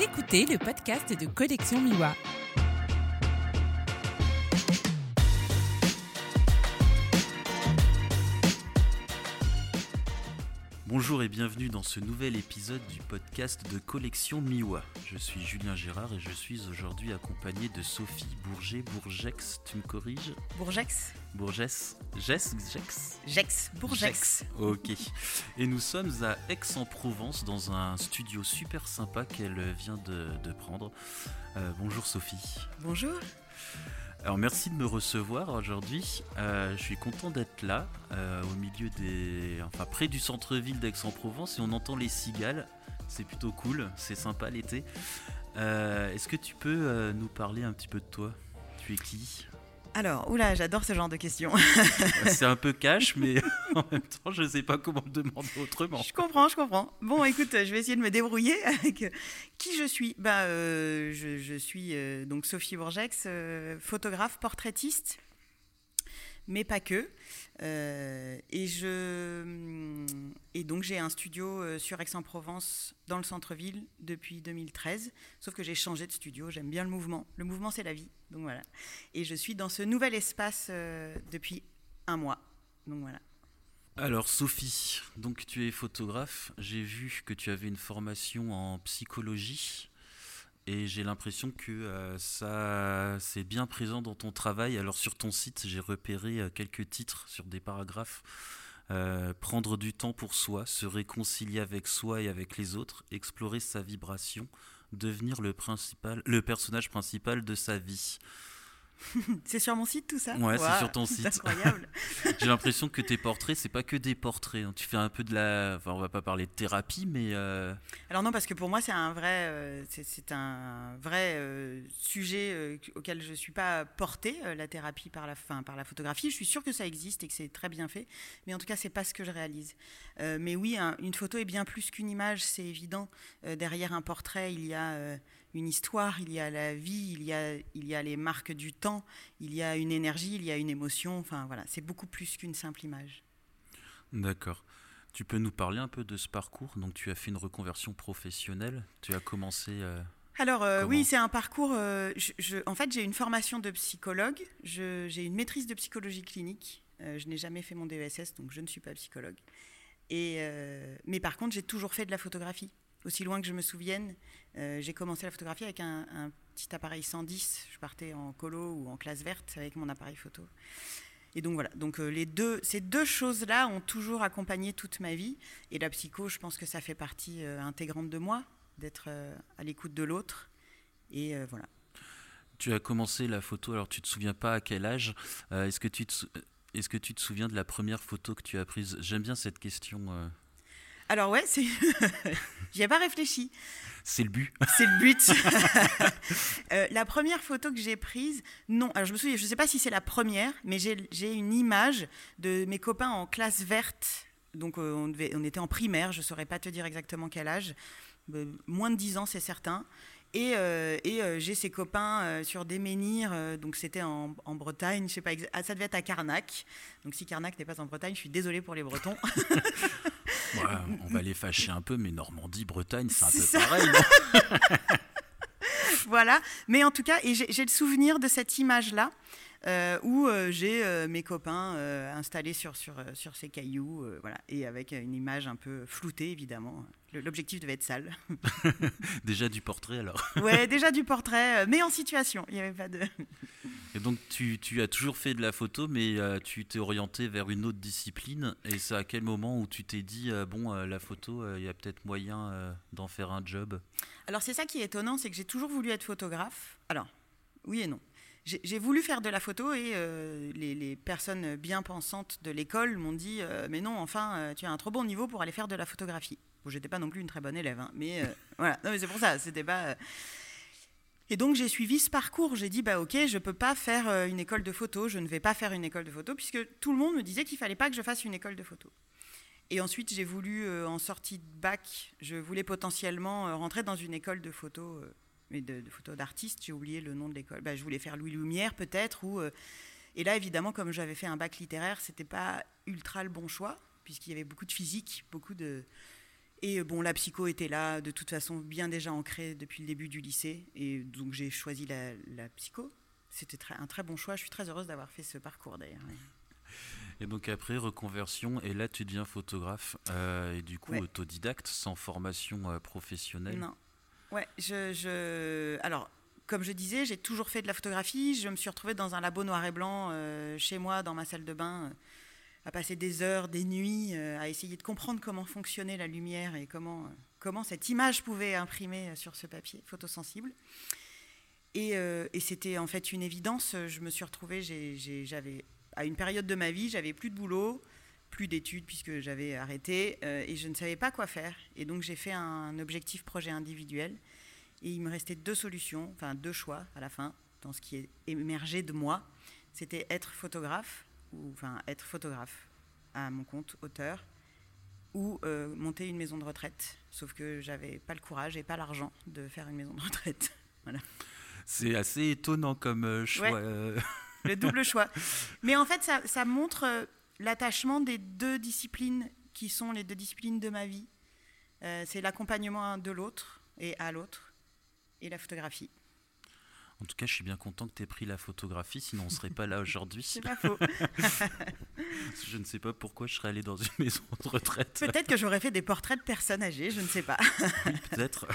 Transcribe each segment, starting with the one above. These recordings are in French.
Écoutez le podcast de Collection Miwa. Bonjour et bienvenue dans ce nouvel épisode du podcast de Collection Miwa. Je suis Julien Gérard et je suis aujourd'hui accompagné de Sophie Bourget, Bourgex, tu me corriges? Bourgex Bourgès Jess Jex Jex, Bourgex. Ok. Et nous sommes à Aix-en-Provence dans un studio super sympa qu'elle vient de, de prendre. Euh, bonjour Sophie. Bonjour. Alors merci de me recevoir aujourd'hui. Euh, je suis content d'être là, euh, au milieu des, enfin près du centre-ville d'Aix-en-Provence et on entend les cigales. C'est plutôt cool, c'est sympa l'été. Euh, Est-ce que tu peux nous parler un petit peu de toi? Tu es qui? Alors, oula, j'adore ce genre de questions. C'est un peu cash, mais en même temps, je ne sais pas comment le demander autrement. je comprends, je comprends. Bon, écoute, je vais essayer de me débrouiller avec euh, qui je suis. Bah, euh, je, je suis euh, donc Sophie Bourgex, euh, photographe, portraitiste, mais pas que. Euh, et je et donc j'ai un studio euh, sur Aix-en-Provence dans le centre-ville depuis 2013. Sauf que j'ai changé de studio. J'aime bien le mouvement. Le mouvement, c'est la vie. Donc voilà. Et je suis dans ce nouvel espace euh, depuis un mois. Donc voilà. Alors Sophie, donc tu es photographe. J'ai vu que tu avais une formation en psychologie et j'ai l'impression que euh, ça c'est bien présent dans ton travail. Alors sur ton site, j'ai repéré euh, quelques titres sur des paragraphes. Euh, prendre du temps pour soi, se réconcilier avec soi et avec les autres, explorer sa vibration, devenir le principal, le personnage principal de sa vie. C'est sur mon site tout ça Ouais, c'est sur ton site. Incroyable. J'ai l'impression que tes portraits, c'est pas que des portraits. hein. Tu fais un peu de la, enfin, on va pas parler de thérapie, mais euh, Alors non, parce que pour moi, c'est un vrai, euh, c'est- un vrai euh, sujet auquel je suis pas portée, la thérapie par la, fin, par la photographie. Je suis sûre que ça existe et que c'est très bien fait, mais en tout cas, c'est pas ce que je réalise. Mais oui, un- une photo est bien plus qu'une image, c'est évident. Derrière un portrait, il y a une histoire, il y a la vie, il y a, il y a les marques du temps, il y a une énergie, il y a une émotion. Enfin voilà, c'est beaucoup plus qu'une simple image. d'accord. Tu peux nous parler un peu de ce parcours? Donc, tu as fait une reconversion professionnelle. Tu as commencé. euh, Alors euh, oui, c'est un parcours. euh, je- je- en fait, j'ai une formation de psychologue. je- J'ai une maîtrise de psychologie clinique. je n'ai jamais fait mon DESS, donc je ne suis pas psychologue. Et, mais par contre, j'ai toujours fait de la photographie. Aussi loin que je me souvienne, euh, j'ai commencé la photographie avec un, petit appareil 110. Je partais en colo ou en classe verte avec mon appareil photo. Et donc voilà, donc euh, les deux, ces deux choses-là ont toujours accompagné toute ma vie. Et la psycho, je pense que ça fait partie euh, intégrante de moi, d'être à l'écoute de l'autre. Et voilà. Tu as commencé la photo. Alors, tu te souviens pas à quel âge Est-ce que tu est-ce que tu te souviens de la première photo que tu as prise? J'aime bien cette question. Alors ouais, c'est, j'y ai pas réfléchi. C'est le but. C'est le but. Euh, la première photo que j'ai prise, non. Alors je me souviens, je sais pas si c'est la première, mais j'ai, une image de mes copains en classe verte. Donc euh, on, devait- on était en primaire, je saurais pas te dire exactement quel âge, Euh, moins de 10 ans c'est certain. Et, et, j'ai ces copains sur des menhirs, donc c'était en, en Bretagne, je sais pas, ah, ça devait être à Carnac. Donc si Carnac n'est pas en Bretagne, je suis désolée pour les Bretons. Ouais, on va les fâcher un peu, mais Normandie, Bretagne, c'est un peu ça. pareil. voilà. Mais en tout cas, et j'ai le souvenir de cette image-là. euh, où euh, j'ai euh, mes copains installés sur, sur, sur ces cailloux, voilà, et avec une image un peu floutée, évidemment. L'objectif devait être sale. Déjà du portrait, alors. ouais, déjà du portrait, euh, mais en situation. Il n'y avait pas de. Et donc tu, tu as toujours fait de la photo, mais euh, tu t'es orienté vers une autre discipline. Et c'est à quel moment où tu t'es dit, euh, bon, euh, la photo, il y a peut-être moyen d'en faire un job? Alors c'est ça qui est étonnant, c'est que j'ai toujours voulu être photographe. Alors, oui et non. J'ai voulu faire de la photo et euh, les, les personnes bien pensantes de l'école m'ont dit euh, mais non enfin tu as un trop bon niveau pour aller faire de la photographie. Bon j'étais pas non plus une très bonne élève hein, mais euh, voilà c'est pour ça c'était pas euh. et donc j'ai suivi ce parcours. J'ai dit bah ok je peux pas faire euh, une école de photo, je ne vais pas faire une école de photo puisque tout le monde me disait qu'il fallait pas que je fasse une école de photo. Et ensuite, j'ai voulu, en sortie de bac, je voulais potentiellement rentrer dans une école de photo, mais de, de photo d'artiste. J'ai oublié le nom de l'école. Bah, je voulais faire Louis Lumière peut-être. Ou, et là, évidemment, comme j'avais fait un bac littéraire, c'était pas ultra le bon choix, puisqu'il y avait beaucoup de physique, beaucoup de. Et euh, bon, la psycho était là, de toute façon, bien déjà ancrée depuis le début du lycée. Et donc, j'ai choisi la, la psycho. C'était un très bon choix. Je suis très heureuse d'avoir fait ce parcours d'ailleurs. Et donc après, reconversion, et là tu deviens photographe, euh, et du coup Ouais. autodidacte, sans formation euh, professionnelle. Non. Ouais, je, je- Alors, comme je disais, j'ai toujours fait de la photographie. Je me suis retrouvée dans un labo noir et blanc euh, chez moi, dans ma salle de bain, à passer des heures, des nuits, euh, à essayer de comprendre comment fonctionnait la lumière et comment, euh, comment cette image pouvait imprimer euh, sur ce papier photosensible. Et, c'était en fait une évidence. Je me suis retrouvée, j'avais à une période de ma vie, j'avais plus de boulot, plus d'études puisque j'avais arrêté et je ne savais pas quoi faire. Et donc j'ai fait un objectif projet individuel et il me restait deux solutions, enfin deux choix à la fin dans ce qui est émergé de moi. C'était être photographe ou enfin être photographe à mon compte auteur ou euh, monter une maison de retraite. Sauf que j'avais pas le courage et pas l'argent de faire une maison de retraite. C'est assez étonnant comme euh, choix. Ouais. euh. le double choix. Mais en fait, ça, ça montre l'attachement des deux disciplines qui sont les deux disciplines de ma vie. Euh, c'est l'accompagnement de l'autre et à l'autre et la photographie. En tout cas, je suis bien content que tu aies pris la photographie, sinon on serait pas là aujourd'hui. C'est pas faux. Je ne sais pas pourquoi je serais allé dans une maison de retraite. Peut-être que j'aurais fait des portraits de personnes âgées, je ne sais pas. Peut-être.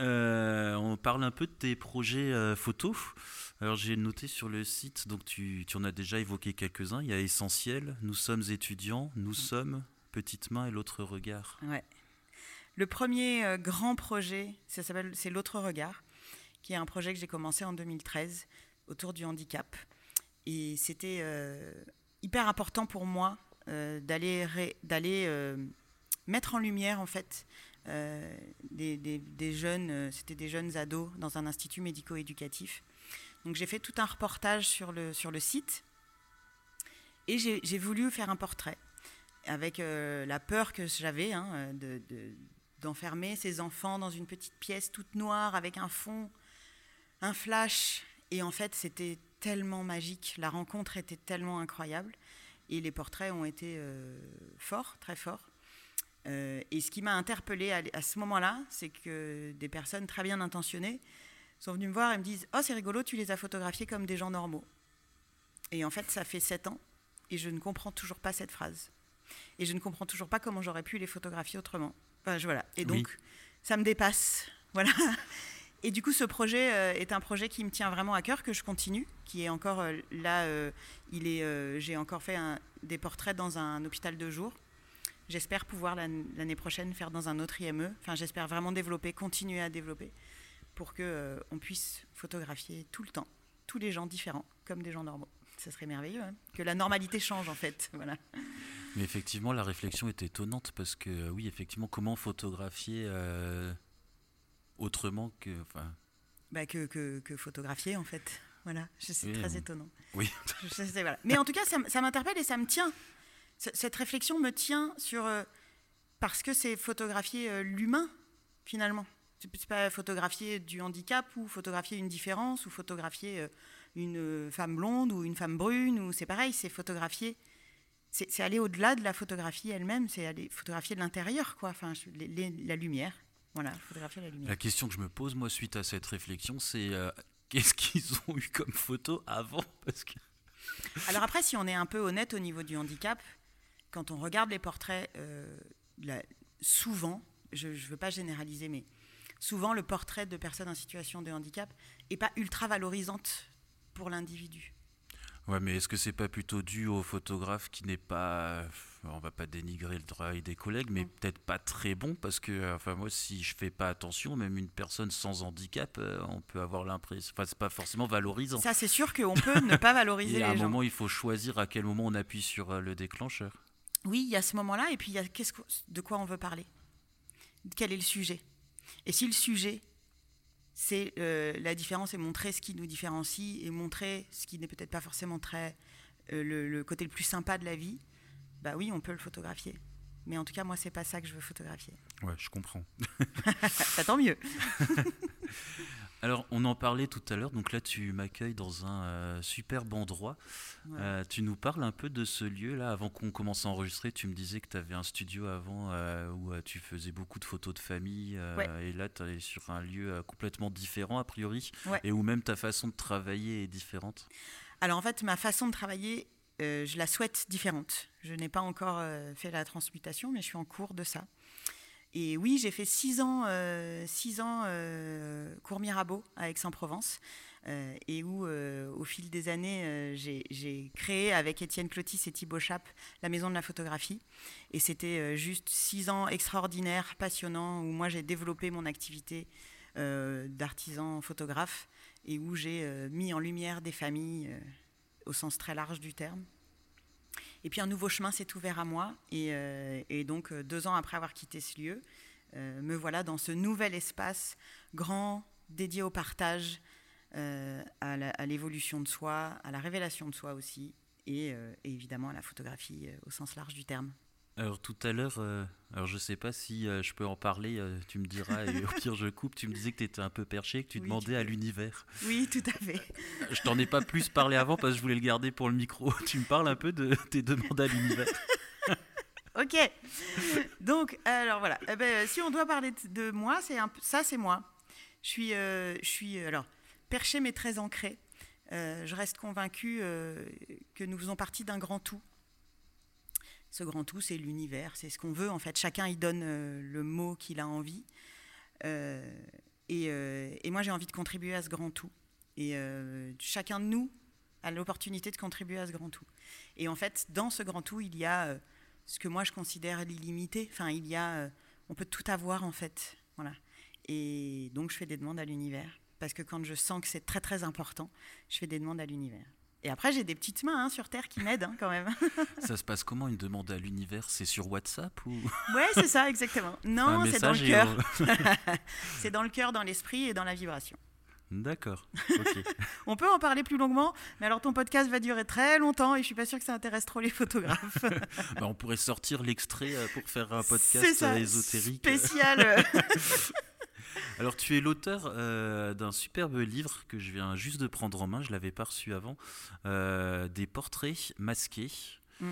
Euh, on parle un peu de tes projets euh, photos. Alors j'ai noté sur le site, donc tu, tu en as déjà évoqué quelques-uns. Il y a Essentiel, Nous sommes étudiants, Nous sommes, Petite main et l'autre regard. Ouais. Le premier euh, grand projet, ça s'appelle, c'est l'autre regard, qui est un projet que j'ai commencé en 2013 autour du handicap. Et c'était euh, hyper important pour moi euh, d'aller d'aller euh, mettre en lumière en fait des, des- jeunes, c'était des jeunes ados dans un institut médico-éducatif. Donc j'ai fait tout un reportage sur le, sur le site et j'ai voulu faire un portrait avec la peur que j'avais hein, de- de- d'enfermer ces enfants dans une petite pièce toute noire avec un fond, un flash. Et en fait, c'était tellement magique. La rencontre était tellement incroyable. Et les portraits ont été euh, forts, très forts. Euh, et ce qui m'a interpellée à, à ce moment-là, c'est que des personnes très bien intentionnées sont venues me voir et me disent Oh, c'est rigolo, tu les as photographiés comme des gens normaux. Et en fait, ça fait sept ans et je ne comprends toujours pas cette phrase. Et je ne comprends toujours pas comment j'aurais pu les photographier autrement. Enfin, je- voilà. Et donc, Oui. ça me dépasse. Voilà. Et du coup, ce projet euh, est un projet qui me tient vraiment à cœur, que je continue, qui est encore euh, là. euh, il est, j'ai encore fait des portraits dans un hôpital de jour. J'espère pouvoir l'an- l'année prochaine faire dans un autre IME. Enfin, j'espère vraiment développer, continuer à développer, pour que on puisse photographier tout le temps, tous les gens différents, comme des gens normaux. Ça serait merveilleux, hein que la normalité change en fait. Voilà. Mais effectivement, la réflexion est étonnante parce que, oui, effectivement, comment photographier autrement que. Enfin, Bah, que, que, que photographier en fait. Voilà, c'est Oui, très étonnant. oui. Je sais, voilà. Mais en tout cas, ça, m'interpelle et ça me tient. C- Cette réflexion me tient sur. euh, parce que c'est photographier euh, l'humain, finalement. C'est pas photographier du handicap ou photographier une différence ou photographier euh, une femme blonde ou une femme brune. ou C'est pareil, c'est photographier. C'est c'est aller au-delà de la photographie elle-même, c'est aller photographier de l'intérieur, quoi. Enfin, je- les- les- la lumière. Voilà, photographier la lumière. La question que je me pose, moi, suite à cette réflexion, c'est euh, qu'est-ce qu'ils ont eu comme photo avant? Parce que Alors après, si on est un peu honnête au niveau du handicap, quand on regarde les portraits, euh, souvent, je ne veux pas généraliser, mais souvent le portrait de personnes en situation de handicap n'est pas ultra valorisante pour l'individu. Ouais, mais est-ce que c'est pas plutôt dû au photographe qui n'est pas, on va pas dénigrer le travail des collègues, mais peut-être pas très bon parce que, euh, enfin moi, si je fais pas attention, même une personne sans handicap, euh, on peut avoir l'impression, enfin c'est pas forcément valorisant. Ça, c'est sûr qu'on peut ne pas valoriser Et à un les gens. moment, il faut choisir à quel moment on appuie sur euh, le déclencheur. Oui, il y a ce moment-là, et puis il y a qu'est-ce que- de quoi on veut parler? Quel est le sujet? Et si le sujet, c'est euh, la différence et montrer ce qui nous différencie et montrer ce qui n'est peut-être pas forcément très euh, le, le côté le plus sympa de la vie, bah oui, on peut le photographier. Mais en tout cas, moi, c'est pas ça que je veux photographier. Ouais, je comprends. Ça tant mieux. Alors, on en parlait tout à l'heure, donc là, tu m'accueilles dans un euh, superbe endroit. Ouais. Euh, tu nous parles un peu de ce lieu-là. Avant qu'on commence à enregistrer, tu me disais que tu avais un studio avant euh, où tu faisais beaucoup de photos de famille. Ouais. Et là, tu es sur un lieu complètement différent, a priori. Ouais. Et où même ta façon de travailler est différente. Alors en fait, ma façon de travailler, je la souhaite différente. Je n'ai pas encore fait la transmutation, mais je suis en cours de ça. Et oui, j'ai fait six ans, euh, euh, cours Mirabeau à Aix-en-Provence, euh, et où, au fil des années, j'ai- créé avec Étienne Clotis et Thibaut Chap la Maison de la Photographie. Et c'était juste six ans extraordinaires, passionnants, où moi j'ai développé mon activité d'artisan photographe et où j'ai mis en lumière des familles au sens très large du terme. Et puis un nouveau chemin s'est ouvert à moi et, euh, donc euh, deux ans après avoir quitté ce lieu, euh, me voilà dans ce nouvel espace grand, dédié au partage, à l'évolution de soi, à la révélation de soi aussi et, évidemment à la photographie au sens large du terme. Alors tout à l'heure, euh, alors je sais pas si euh, je peux en parler, euh, tu me diras, et au pire je coupe, tu me disais que tu étais un peu perché, que tu Oui, demandais tu à l'univers. Oui, tout à fait. Je t'en ai pas plus parlé avant parce que je voulais le garder pour le micro. Tu me parles un peu de tes demandes à l'univers. Ok. Donc, alors voilà. Eh ben, si on doit parler de, moi, c'est un peu- ça, c'est moi. Je suis, euh, je suis alors perché mais très ancré. Je reste convaincue que nous faisons partie d'un grand tout. Ce grand tout, c'est l'univers, c'est ce qu'on veut en fait. Chacun y donne euh, le mot qu'il a envie. Euh, et, euh, et moi, j'ai envie de contribuer à ce grand tout. Et chacun de nous a l'opportunité de contribuer à ce grand tout. Et en fait, dans ce grand tout, il y a ce que moi je considère l'illimité. Enfin, il y a, on peut tout avoir en fait. Voilà. Et donc, je fais des demandes à l'univers parce que quand je sens que c'est très très important, je fais des demandes à l'univers. Et après, j'ai des petites mains hein, sur terre qui m'aident hein, quand même. Ça se passe comment une demande à l'univers? C'est sur WhatsApp ou? Ouais, c'est ça exactement. Non, c'est dans le cœur. on- C'est dans le cœur, dans l'esprit et dans la vibration. D'accord. On peut en parler plus longuement, mais alors ton podcast va durer très longtemps et je suis pas sûre que ça intéresse trop les photographes. Bah, on pourrait sortir l'extrait euh, pour faire un podcast ça, euh, ésotérique. spécial. Alors tu es l'auteur euh, d'un superbe livre que je viens juste de prendre en main, je l'avais pas reçu avant, euh, des portraits masqués. Mm.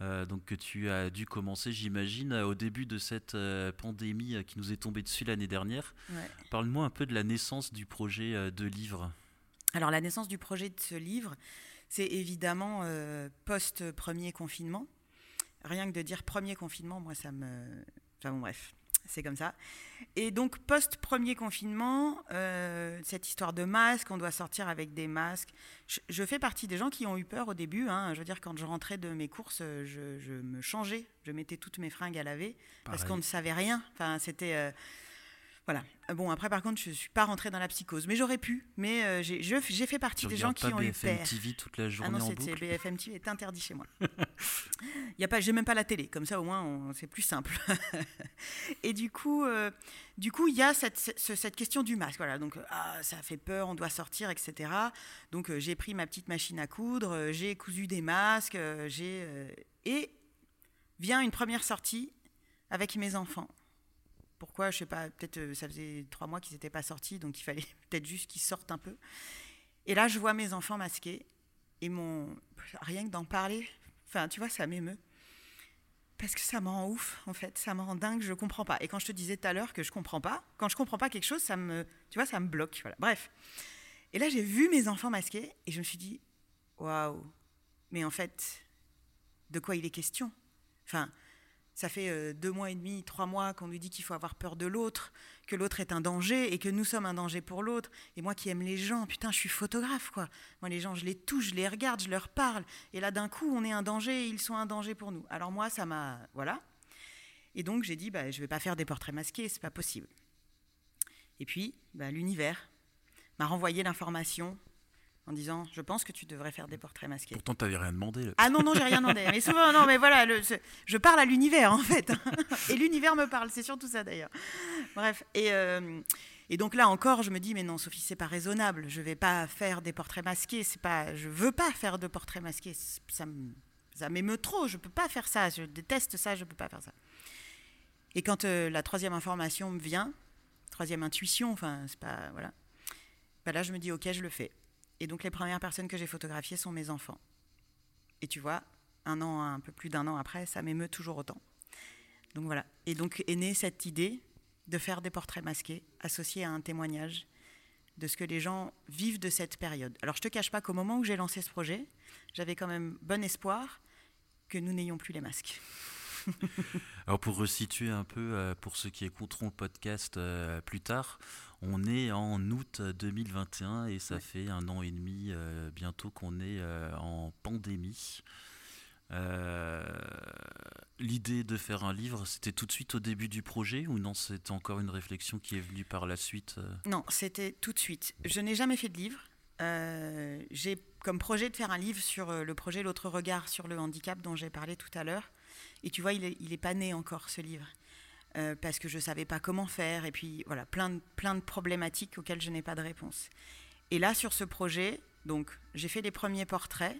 Euh, donc que tu as dû commencer, j'imagine, au début de cette pandémie qui nous est tombée dessus l'année dernière. Ouais. Parle-moi un peu de la naissance du projet de livre. Alors la naissance du projet de ce livre, c'est évidemment euh, post-premier confinement. Rien que de dire premier confinement, moi ça me... Enfin bon bref, c'est comme ça. Et donc post-premier confinement, euh, cette histoire de masque, on doit sortir avec des masques. Je, je fais partie des gens qui ont eu peur au début. hein. Je veux dire, quand je rentrais de mes courses, je, je me changeais, je mettais toutes mes fringues à laver parce qu'on ne savait rien. Enfin, c'était... euh, voilà. Bon, après, par contre, je ne suis pas rentrée dans la psychose. Mais j'aurais pu. Mais euh, j'ai fait partie Tu des gens qui pas ont eu BFM peur. TV toute la Ah journée non, en boucle BFM TV est interdit chez moi. Il y a pas, j'ai même pas la télé. Comme ça, au moins, c'est plus simple. Et du coup, euh, du coup, il y a cette, ce- cette question du masque. Voilà. Donc, euh, ah, ça fait peur, on doit sortir, etc. Donc, euh, j'ai pris ma petite machine à coudre, euh, j'ai cousu des masques, euh, j'ai euh, et vient une première sortie avec mes enfants. Pourquoi Je sais pas. Peut-être euh, ça faisait trois mois qu'ils n'étaient pas sortis, donc il fallait peut-être juste qu'ils sortent un peu. Et là, je vois mes enfants masqués et mon rien que d'en parler, enfin, tu vois, ça m'émeut. Parce que ça me rend ouf, en fait, ça me rend dingue, je comprends pas. Et quand je te disais tout à l'heure que je comprends pas, quand je comprends pas quelque chose, ça me, tu vois, ça me bloque. Voilà. Bref. Et là, j'ai vu mes enfants masqués et je me suis dit, waouh, mais en fait, de quoi il est question? Enfin, ça fait euh, deux mois et demi, trois mois qu'on nous dit qu'il faut avoir peur de l'autre, que l'autre est un danger et que nous sommes un danger pour l'autre. Et moi qui aime les gens, putain, je suis photographe, quoi. Moi, les gens, je les touche, je les regarde, je leur parle. Et là, d'un coup, on est un danger et ils sont un danger pour nous. Alors moi, ça m'a... Voilà. Et donc, j'ai dit, bah, je vais pas faire des portraits masqués, c'est pas possible. Et puis, bah, l'univers m'a renvoyé l'information en disant, je pense que tu devrais faire des portraits masqués. Pourtant, t'avais rien demandé. là. Ah non, non, j'ai rien demandé. Mais souvent, non, mais voilà, le- je parle à l'univers, en fait. Et l'univers me parle, c'est surtout ça, d'ailleurs. Bref, et, euh, et donc là encore, je me dis, mais non, Sophie, c'est pas raisonnable. Je vais pas faire des portraits masqués. C'est pas, je veux pas faire de portraits masqués. Ça me- ça m'émeut trop. Je peux pas faire ça. Je déteste ça. Je peux pas faire ça. Et quand euh, la troisième information me vient, troisième intuition, enfin, c'est pas, voilà. bah là, je me dis, ok, je le fais. Et donc, les premières personnes que j'ai photographiées sont mes enfants. Et tu vois, un an, un peu plus d'un an après, ça m'émeut toujours autant. Donc voilà. Et donc est née cette idée de faire des portraits masqués associés à un témoignage de ce que les gens vivent de cette période. Alors je te cache pas qu'au moment où j'ai lancé ce projet, j'avais quand même bon espoir que nous n'ayons plus les masques. Alors pour resituer un peu, euh, pour ceux qui écouteront le podcast euh, plus tard, on est en août 2021 et ça fait un an et demi euh, bientôt qu'on est en pandémie. L'idée de faire un livre, c'était tout de suite au début du projet ou non, c'était encore une réflexion qui est venue par la suite Non, c'était tout de suite. Je n'ai jamais fait de livre. j'ai comme projet de faire un livre sur le projet L'autre regard sur le handicap dont j'ai parlé tout à l'heure. Et tu vois, il n'est est pas né encore, ce livre. Euh, parce que je ne savais pas comment faire, et puis voilà, plein de, plein de problématiques auxquelles je n'ai pas de réponse. Et là, sur ce projet, donc, j'ai fait les premiers portraits,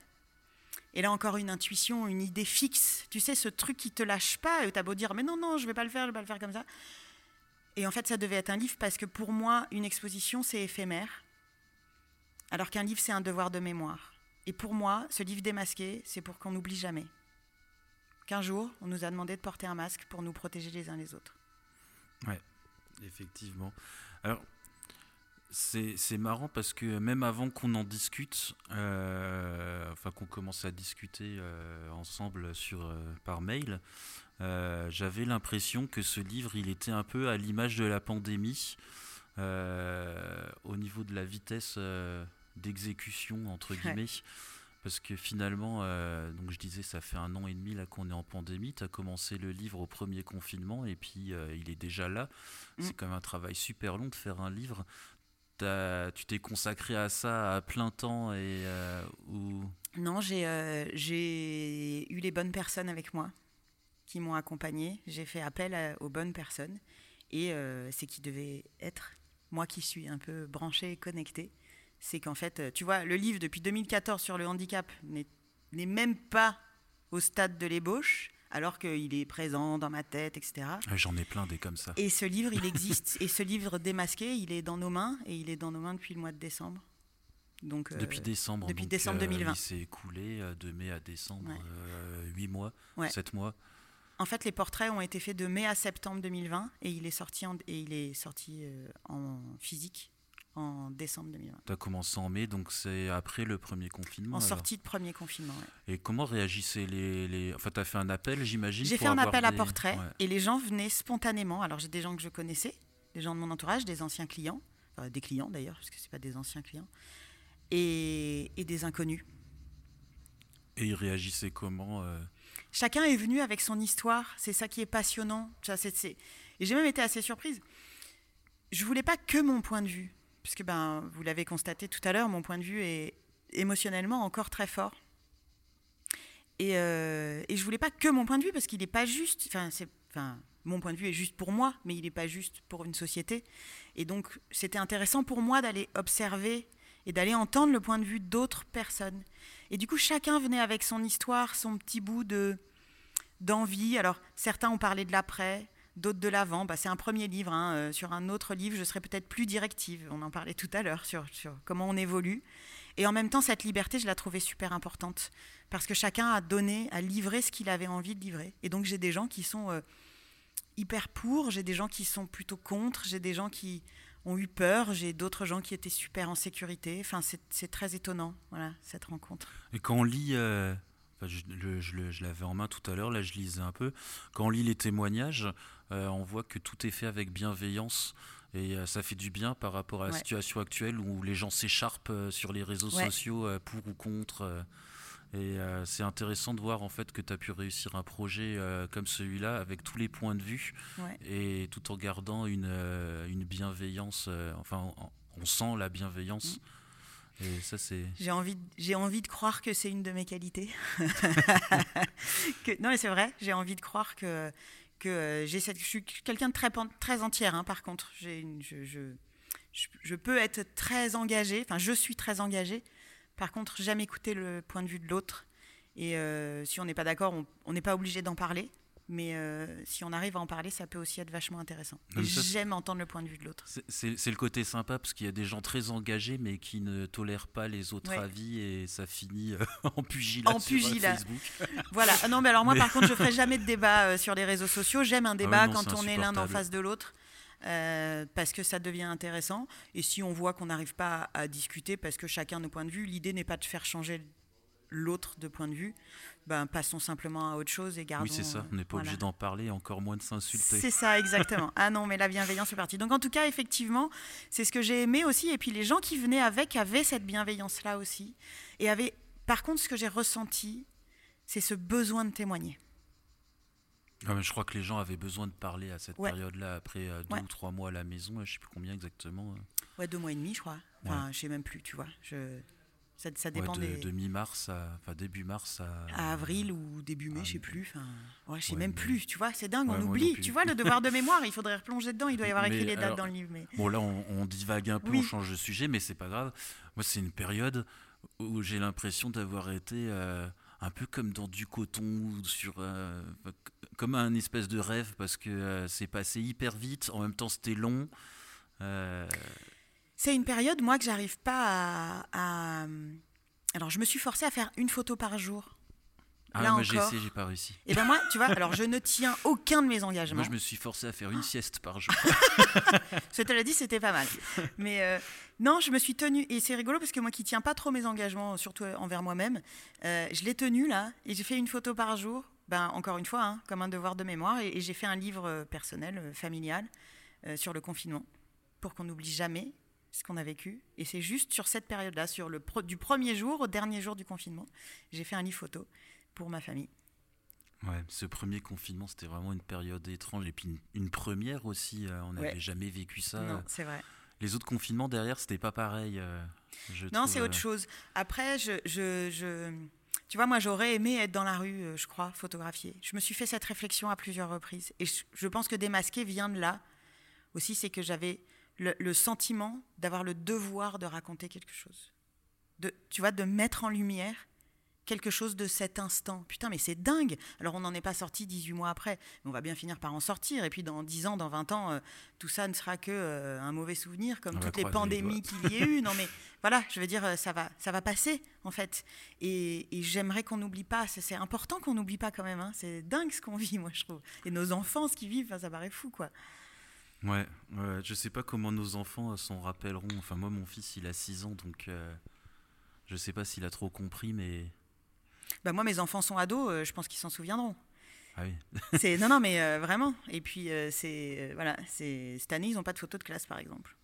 et là encore une intuition, une idée fixe, tu sais, ce truc qui te lâche pas, et as beau dire, mais non, non, je vais pas le faire, je vais pas le faire comme ça. Et en fait, ça devait être un livre, parce que pour moi, une exposition, c'est éphémère, alors qu'un livre, c'est un devoir de mémoire. Et pour moi, ce livre démasqué, c'est pour qu'on n'oublie jamais qu'un jour, on nous a demandé de porter un masque pour nous protéger les uns les autres. Ouais, effectivement. Alors, c'est marrant parce que même avant qu'on en discute, euh, enfin qu'on commence à discuter euh, ensemble sur, euh, par mail, j'avais l'impression que ce livre, il était un peu à l'image de la pandémie, au niveau de la vitesse d'exécution, entre guillemets. Parce que finalement, euh, donc je disais, ça fait un an et demi là qu'on est en pandémie. Tu as commencé le livre au premier confinement et puis euh, il est déjà là. Mm. C'est quand même un travail super long de faire un livre. tu t'es consacré à ça à plein temps et euh, ou... Non, j'ai eu les bonnes personnes avec moi qui m'ont accompagné. J'ai fait appel aux bonnes personnes et c'est qui devait être moi qui suis un peu branchée et connectée c'est qu'en fait, euh, tu vois, le livre depuis 2014 sur le handicap n'est même pas au stade de l'ébauche, alors qu'il est présent dans ma tête, etc. J'en ai plein des comme ça. Et ce livre, il existe. et ce livre démasqué, il est dans nos mains, et il est dans nos mains depuis le mois de décembre. Donc, euh, depuis décembre. Depuis décembre 2020. Euh, il s'est écoulé de mai à décembre, huit 8 mois, 7 mois. En fait, les portraits ont été faits de mai à septembre 2020 et il est sorti en, et il est sorti en physique en décembre 2020. Tu as commencé en mai, donc c'est après le premier confinement En sortie de premier confinement, Et comment réagissaient les... les... Enfin, tu as fait un appel, j'imagine J'ai fait un appel à portrait, et les gens venaient spontanément. Alors j'ai des gens que je connaissais, des gens de mon entourage, des anciens clients, des clients d'ailleurs, parce que ce pas des anciens clients, et, et, des inconnus. Et ils réagissaient comment euh Chacun est venu avec son histoire, c'est ça qui est passionnant. Et j'ai même été assez surprise. Je voulais pas que mon point de vue puisque ben, vous l'avez constaté tout à l'heure, mon point de vue est émotionnellement encore très fort. Et, euh, et je voulais pas que mon point de vue, parce qu'il n'est pas juste. Enfin, c'est, mon point de vue est juste pour moi, mais il n'est pas juste pour une société. Et donc, c'était intéressant pour moi d'aller observer et d'aller entendre le point de vue d'autres personnes. Et du coup, chacun venait avec son histoire, son petit bout de d'envie. Alors, certains ont parlé de l'après, d'autres de l'avant. Bah, c'est un premier livre. Hein. Euh, sur un autre livre, je serais peut-être plus directive. On en parlait tout à l'heure sur, comment on évolue. Et en même temps, cette liberté, je la trouvais super importante. Parce que chacun a donné, a livré ce qu'il avait envie de livrer. Et donc, j'ai des gens qui sont euh, hyper pour, j'ai des gens qui sont plutôt contre, j'ai des gens qui ont eu peur, j'ai d'autres gens qui étaient super en sécurité. Enfin, c'est très étonnant, voilà, cette rencontre. Et quand on lit. Euh, je, je l'avais en main tout à l'heure, là je lisais un peu. Quand on lit les témoignages, euh, on voit que tout est fait avec bienveillance. Et euh, ça fait du bien par rapport à la situation actuelle où les gens s'écharpent euh, sur les réseaux sociaux pour ou contre. Et c'est intéressant de voir en fait que tu as pu réussir un projet comme celui-là avec tous les points de vue et tout en gardant une, une bienveillance. enfin, on, sent la bienveillance. Mm. Et ça, c'est. J'ai envie, j'ai envie de croire que c'est une de mes qualités. non, mais c'est vrai. J'ai envie de croire que euh, j'ai cette, je suis quelqu'un de très, très entière, hein, par contre. Je, je, je, peux être très engagée, enfin, je suis très engagée. Par contre, j'aime écouter le point de vue de l'autre. Et euh, si on n'est pas d'accord, on n'est pas obligé d'en parler. Mais euh, si on arrive à en parler, ça peut aussi être vachement intéressant. J'aime entendre le point de vue de l'autre. C'est- le côté sympa parce qu'il y a des gens très engagés mais qui ne tolèrent pas les autres Ouais. avis et ça finit euh, en pugilat En sur euh, pugilat. Facebook. Voilà. Ah non, mais alors moi, Mais- par contre, je ferai jamais de débat euh, sur les réseaux sociaux. J'aime un débat Ah non, quand on est l'un en face de l'autre. euh, parce que ça devient intéressant. Et si on voit qu'on n'arrive pas à, à discuter parce que chacun a nos points de vue, l'idée n'est pas de faire changer l'autre de point de vue. Ben, passons simplement à autre chose et gardons. Oui, c'est ça. On n'est pas voilà. obligé d'en parler, encore moins de s'insulter. C'est ça, exactement. Ah non, mais la bienveillance c'est parti. Donc en tout cas, effectivement, c'est ce que j'ai aimé aussi. Et puis les gens qui venaient avec avaient cette bienveillance-là aussi. Et avaient, par contre, ce que j'ai ressenti, c'est ce besoin de témoigner. Ah, mais je crois que les gens avaient besoin de parler à cette Ouais. période-là, après euh, deux Ouais. ou trois mois à la maison, je sais plus combien exactement. euh, Ouais, deux mois et demi, je crois. Enfin, je sais même plus, tu vois. Je... Ça, ça ouais, dépend de, des... de mi-mars à, enfin début mars à, à avril ou début mai, Ah, je sais plus. Enfin, ouais, je sais Ouais, même mais- plus, tu vois. C'est dingue, on oublie. Tu vois, le devoir de mémoire, il faudrait replonger dedans. Il doit y avoir écrit les dates alors- dans le livre. Mais... Bon là on, on divague un peu, Oui. on change de sujet, mais c'est pas grave. Moi c'est une période où j'ai l'impression d'avoir été euh, un peu comme dans du coton, ou sur euh, comme un espèce de rêve parce que euh, c'est passé hyper vite. En même temps c'était long. C'est une période, moi, que j'arrive pas à, à- Alors, je me suis forcée à faire une photo par jour. Ah, Là moi j'ai essayé, j'ai pas réussi. Et ben moi, tu vois, alors je ne tiens aucun de mes engagements. Moi je me suis forcé à faire une sieste par jour. Je te l'ai dit, c'était pas mal. Mais euh, non, je me suis tenue. Et c'est rigolo parce que moi qui tiens pas trop mes engagements, surtout envers moi-même, euh, je l'ai tenue là. Et j'ai fait une photo par jour. Ben, encore une fois, hein, comme un devoir de mémoire. Et, et j'ai fait un livre euh, personnel, familial, euh, sur le confinement, pour qu'on n'oublie jamais ce qu'on a vécu. Et c'est juste sur cette période-là, sur le du premier jour au dernier jour du confinement, j'ai fait un livre photo pour ma famille. Ouais, ce premier confinement c'était vraiment une période étrange et puis une, une première aussi. euh, on n'avait Ouais. jamais vécu ça. Non, c'est vrai. Les autres confinements derrière c'était pas pareil. euh, je Non, c'est autre euh, chose. Après, je, je, je- tu vois, moi, j'aurais aimé être dans la rue, je crois, photographier. Je me suis fait cette réflexion à plusieurs reprises. Et je, je pense que démasquer vient de là. Aussi, c'est que j'avais le, le sentiment d'avoir le devoir de raconter quelque chose. De, tu vois, de mettre en lumière quelque chose de cet instant. Putain, mais c'est dingue. Alors, on n'en est pas sorti 18 mois après, mais on va bien finir par en sortir. Et puis, dans 10 ans, dans 20 ans, euh, tout ça ne sera que euh, un mauvais souvenir, comme On toutes les pandémies qu'il y ait eu. Non, mais voilà, je veux dire, euh, ça va, ça va passer, en fait. Et, et j'aimerais qu'on n'oublie pas. C'est important qu'on n'oublie pas quand même. hein. C'est dingue ce qu'on vit, moi, je trouve. Et nos enfants, ce qu'ils vivent, ça paraît fou, quoi. Ouais, ouais, je sais pas comment nos enfants euh, s'en rappelleront. Enfin, moi, mon fils, il a 6 ans, donc euh, je sais pas s'il a trop compris, mais. Bah, moi, mes enfants sont ados, euh, je pense qu'ils s'en souviendront. Ah oui. C'est non, non, mais euh, vraiment. Et puis, c'est voilà, c'est cette année, ils n'ont pas de photos de classe, par exemple.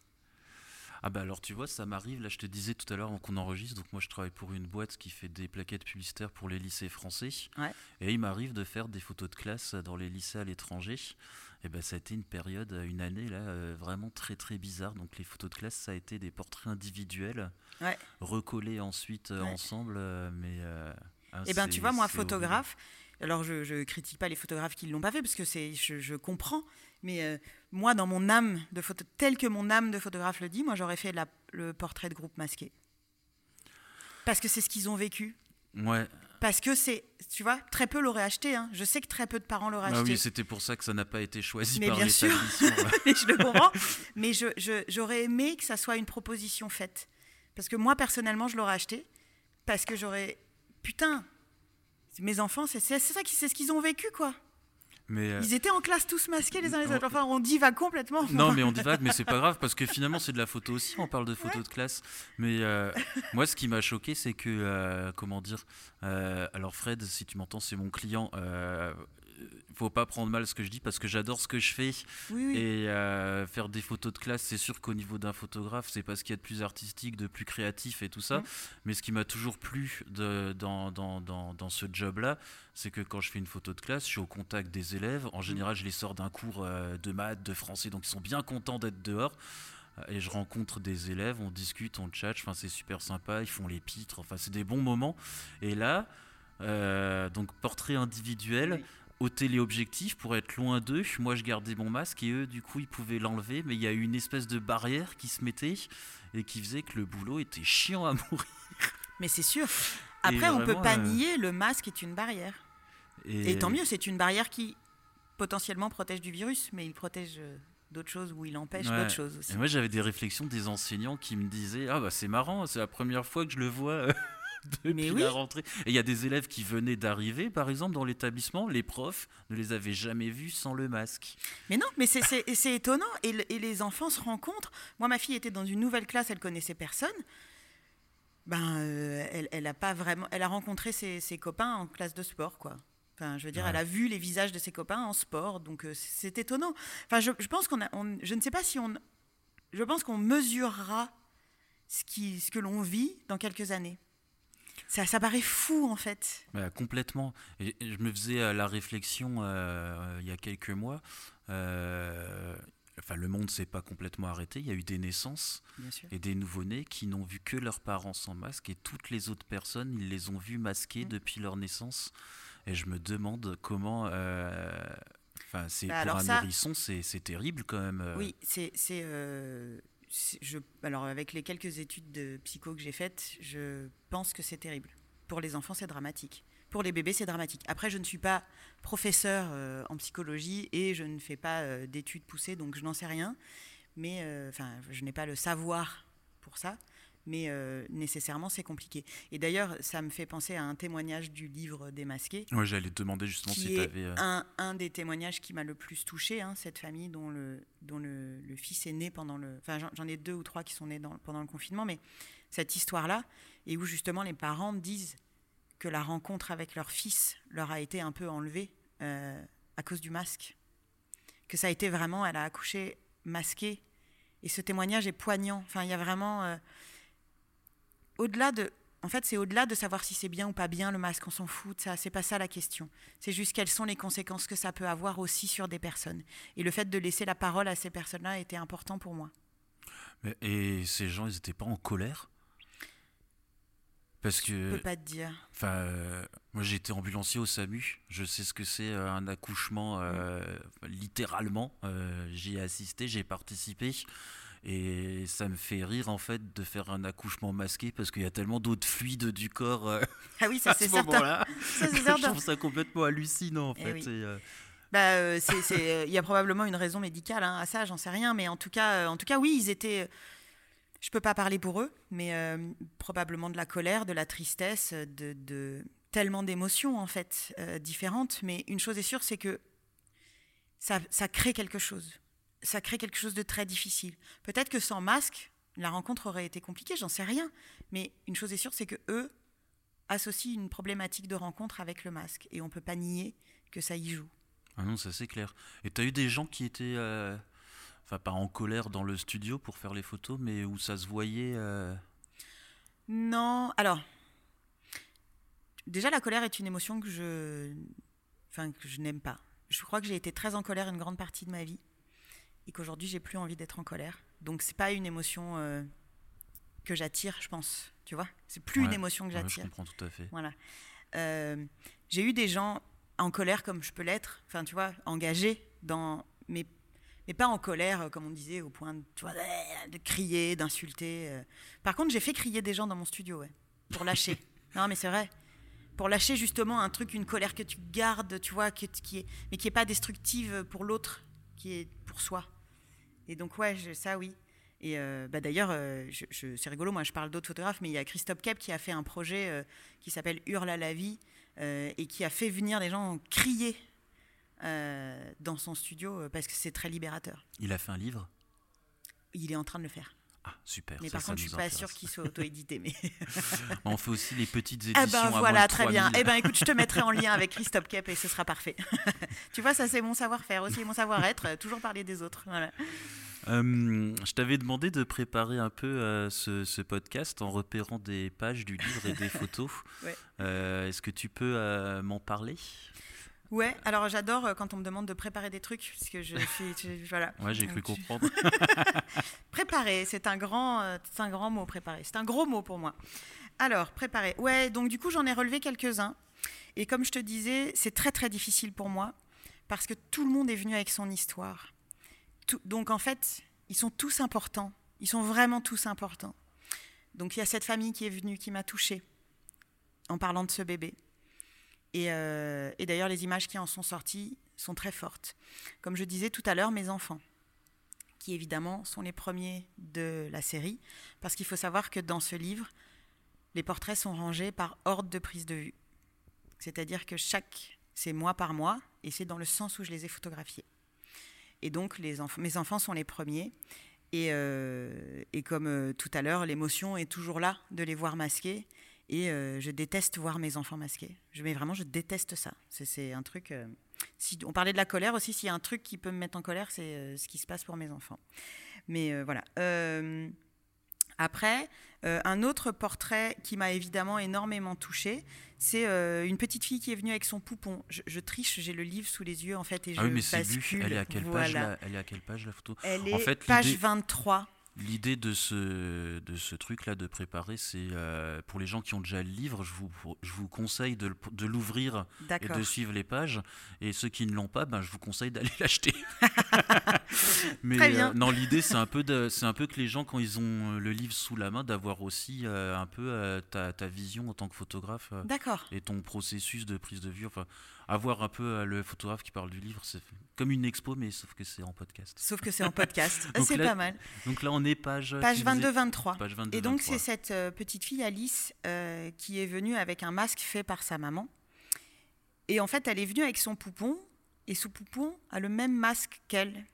Ah bah alors tu vois, ça m'arrive, là je te disais tout à l'heure avant qu'on enregistre, donc moi je travaille pour une boîte qui fait des plaquettes publicitaires pour les lycées français. Ouais. Et il m'arrive de faire des photos de classe dans les lycées à l'étranger. Et ben ça a été une période, une année là, euh, vraiment très très bizarre. Donc les photos de classe, ça a été des portraits individuels, Ouais. recollés ensuite euh, Ouais. ensemble, euh, mais... euh, ah, Eh ben, tu vois, moi, horrible. Alors je, je critique pas les photographes qui ne l'ont pas fait parce que c'est, je, je comprends, mais euh, moi, dans mon âme de photo, tel que mon âme de photographe le dit, moi, j'aurais fait la- le portrait de groupe masqué. Parce que c'est ce qu'ils ont vécu. Ouais, Parce que c'est, tu vois, très peu l'auraient acheté. hein. Je sais que très peu de parents l'auraient ah acheté. oui, c'était pour ça que ça n'a pas été choisi Mais par bien sûr. Mais je le comprends. Mais je- je- j'aurais aimé que ça soit une proposition faite. Parce que moi, personnellement, je l'aurais acheté. Parce que j'aurais. Putain, mes enfants, c'est ça qui- c'est ce qu'ils ont vécu, quoi. mais, euh, Ils étaient en classe tous masqués les uns les autres. Enfin, on divague complètement. Non, mais on divague, mais c'est pas grave parce que finalement c'est de la photo aussi. On parle de photos de classe, mais euh, moi ce qui m'a choqué, c'est que euh, comment dire. euh, alors Fred, si tu m'entends, c'est mon client. Euh, faut pas prendre mal ce que je dis parce que j'adore ce que je fais Oui, oui. et euh, faire des photos de classe. C'est sûr qu'au niveau d'un photographe, c'est pas ce qu'il y a de plus artistique, de plus créatif et tout ça. Mm. Mais ce qui m'a toujours plu de, dans, dans, dans, dans ce job-là, c'est que quand je fais une photo de classe, je suis au contact des élèves. En général, je les sors d'un cours euh, de maths, de français, donc ils sont bien contents d'être dehors. Euh, Et je rencontre des élèves, on discute, on chat, enfin c'est super sympa, ils font les pitres, enfin c'est des bons moments. Et là, euh, donc portrait individuel, Oui. Au téléobjectif pour être loin d'eux. Moi je gardais mon masque et eux du coup ils pouvaient l'enlever, mais il y a eu une espèce de barrière qui se mettait et qui faisait que le boulot était chiant à mourir. Mais c'est sûr. Après, on peut vraiment, pas euh, nier, le masque est une barrière. Et tant mieux, c'est une barrière qui potentiellement protège du virus, mais il protège euh, d'autres choses ou il empêche Ouais. d'autres choses aussi. Et moi, j'avais des réflexions des enseignants qui me disaient Ah, bah c'est marrant, c'est la première fois que je le vois depuis Mais oui. la rentrée. Et il y a des élèves qui venaient d'arriver, par exemple, dans l'établissement, les profs ne les avaient jamais vus sans le masque. Mais non, mais c'est- étonnant. Et, le- et les enfants se rencontrent. Moi, ma fille était dans une nouvelle classe, elle connaissait personne. Ben, euh, elle, elle a pas vraiment. Elle a rencontré ses, ses copains en classe de sport, quoi. Enfin, je veux dire, Ouais. elle a vu les visages de ses copains en sport, donc euh, c'est c'est étonnant. Enfin, je, je pense qu'on a. on- je ne sais pas si on. Je pense qu'on mesurera ce, qui, ce que l'on vit dans quelques années. Ça, ça paraît fou, en fait. Bah, complètement. Et, et je me faisais euh, la réflexion euh, il y a quelques mois. euh, Enfin, le monde s'est pas complètement arrêté. Il y a eu des naissances et des nouveau-nés qui n'ont vu que leurs parents sans masque et toutes les autres personnes, ils les ont vus masqués depuis leur naissance. Et je me demande comment. euh, Enfin, c'est Bah, pour un ça- nourrisson, c'est terrible quand même. euh. Oui, c'est. Alors, avec les quelques études de psycho que j'ai faites, je pense que c'est terrible. Pour les enfants, c'est dramatique. Pour les bébés, c'est dramatique. Après, je ne suis pas professeur euh, en psychologie et je ne fais pas euh, d'études poussées, donc je n'en sais rien. Mais, euh, enfin, je n'ai pas le savoir pour ça. Mais euh, nécessairement, c'est compliqué. Et d'ailleurs, ça me fait penser à un témoignage du livre Démasqué, Ouais, j'allais te demander justement qui si tu avais. un, un des témoignages qui m'a le plus touché, cette famille dont, le, dont le, le fils est né pendant le... Enfin, j'en- j'en ai deux ou trois qui sont nés dans- pendant le confinement, mais cette histoire-là, et où justement les parents disent que la rencontre avec leur fils leur a été un peu enlevée euh, à cause du masque. Que ça a été vraiment, elle a accouché masquée. Et ce témoignage est poignant. Enfin, il y a vraiment... euh, au-delà de... En fait, c'est au-delà de savoir si c'est bien ou pas bien le masque, on s'en fout ça, c'est pas ça la question. C'est juste quelles sont les conséquences que ça peut avoir aussi sur des personnes. Et le fait de laisser la parole à ces personnes-là était important pour moi. Mais- Et ces gens, ils n'étaient pas en colère? Parce Je que. peux pas te dire. Enfin, euh, moi j'ai été ambulancier au SAMU. Je sais ce que c'est euh, un accouchement, euh, littéralement. Euh, J'y ai assisté, j'ai participé. Et ça me fait rire en fait de faire un accouchement masqué parce qu'il y a tellement d'autres fluides du corps euh, Ah oui, ça c'est ce certain. Ça, Je trouve ça complètement hallucinant en Eh fait. oui. Et, euh, Bah, euh, euh, il y a probablement une raison médicale hein, à ça, j'en sais rien, mais en tout cas, en tout cas, oui, ils étaient. Je peux pas parler pour eux, mais probablement de la colère, de la tristesse, de, de tellement d'émotions en fait différentes. Mais une chose est sûre, c'est que ça, ça crée quelque chose. Ça crée quelque chose de très difficile. Peut-être que sans masque, la rencontre aurait été compliquée, j'en sais rien. Mais une chose est sûre, c'est que eux associent une problématique de rencontre avec le masque, et on peut pas nier que ça y joue. Ah non, ça c'est clair. Et t'as eu des gens qui étaient, euh, enfin pas en colère dans le studio pour faire les photos, mais où ça se voyait. euh, Non, alors déjà la colère est une émotion que je, enfin que je n'aime pas. Je crois que j'ai été très en colère une grande partie de ma vie et qu'aujourd'hui j'ai plus envie d'être en colère. Donc c'est pas une émotion euh, que j'attire, je pense. Tu vois, c'est plus une émotion que ouais, je j'attire. comprends tout à fait. Voilà. Euh, j'ai eu des gens en colère comme je peux l'être, enfin tu vois, engagés dans, mais, mais pas en colère euh, comme on disait au point de, tu vois, de crier, d'insulter. Par contre, j'ai fait crier des gens dans mon studio, ouais, pour lâcher. non mais c'est vrai. Pour lâcher justement un truc, une colère que tu gardes, tu vois, qui est, qui est- mais qui est pas destructive pour l'autre, qui est pour soi. Et donc ouais, je- ça oui. Et euh, bah, d'ailleurs, euh, je- je- c'est rigolo, moi je parle d'autres photographes, mais il y a Christophe Kep qui a fait un projet euh, qui s'appelle Hurle à la vie et qui a fait venir des gens crier dans son studio parce que c'est très libérateur. Il a fait un livre? Il est en train de le faire. Ah, super. Mais ça, par contre, je nous suis pas sûre qu'il soit auto-édité. Mais... On fait aussi les petites éditions. Ah ben à moins voilà, de très bien. 3000. Eh ben écoute, je te mettrai en lien avec Christophe Kep et ce sera parfait. tu vois, ça c'est mon savoir-faire aussi, mon savoir-être, euh, toujours parler des autres. Voilà. Euh, je t'avais demandé de préparer un peu euh, ce, ce podcast en repérant des pages du livre et des photos. Ouais. Euh, Est-ce que tu peux m'en parler? Ouais, alors j'adore euh, quand on me demande de préparer des trucs, parce que je suis. je- voilà. Ouais, j'ai cru comprendre. Préparer, c'est un grand, euh, c'est un grand mot. Préparer, c'est un gros mot pour moi. Alors, préparer. Ouais, donc du coup, j'en ai relevé quelques-uns. Et comme je te disais, c'est très très difficile pour moi parce que tout le monde est venu avec son histoire. Tout- donc en fait, ils sont tous importants. Ils sont vraiment tous importants. Donc il y a cette famille qui est venue, qui m'a touchée en parlant de ce bébé. Et, euh, et d'ailleurs, les images qui en sont sorties sont très fortes. Comme je disais tout à l'heure, mes enfants, qui évidemment sont les premiers de la série, parce qu'il faut savoir que dans ce livre, les portraits sont rangés par ordre de prise de vue. C'est-à-dire que chaque, c'est mois par mois, et c'est dans le sens où je les ai photographiés. Et donc, mes enfants sont les premiers. Et, euh, comme euh, tout à l'heure, l'émotion est toujours là de les voir masqués. Et euh, je déteste voir mes enfants masqués. Je, mais vraiment, je déteste ça. C'est un truc. si, on parlait de la colère aussi. S'il y a un truc qui peut me mettre en colère, c'est ce qui se passe pour mes enfants. Mais voilà. après, un autre portrait qui m'a évidemment énormément touchée, c'est euh, une petite fille qui est venue avec son poupon. Je, triche, j'ai le livre sous les yeux en fait et ah je oui, mais bascule. Elle est à quelle page Elle est à quelle page la photo? Elle est fait, page 23. L'idée de ce, de ce truc-là, de préparer, c'est euh, pour les gens qui ont déjà le livre, je vous, je vous conseille de, de l'ouvrir et de suivre les pages. Et ceux qui ne l'ont pas, ben, je vous conseille d'aller l'acheter. Mais Très bien. Euh, non, l'idée, c'est un, peu c'est un peu que les gens, quand ils ont euh, le livre sous la main, d'avoir aussi un peu ta, ta, vision en tant que photographe. Et ton processus de prise de vue. Enfin, avoir un peu euh, le photographe qui parle du livre, c'est comme une expo, mais sauf que c'est en podcast. Sauf que c'est en podcast, c'est pas mal. Donc là, on est page... Page 22-23. Et donc, c'est cette euh, petite fille, Alice, euh, qui est venue avec un masque fait par sa maman. Et en fait, elle est venue avec son poupon, et ce poupon a le même masque qu'elle.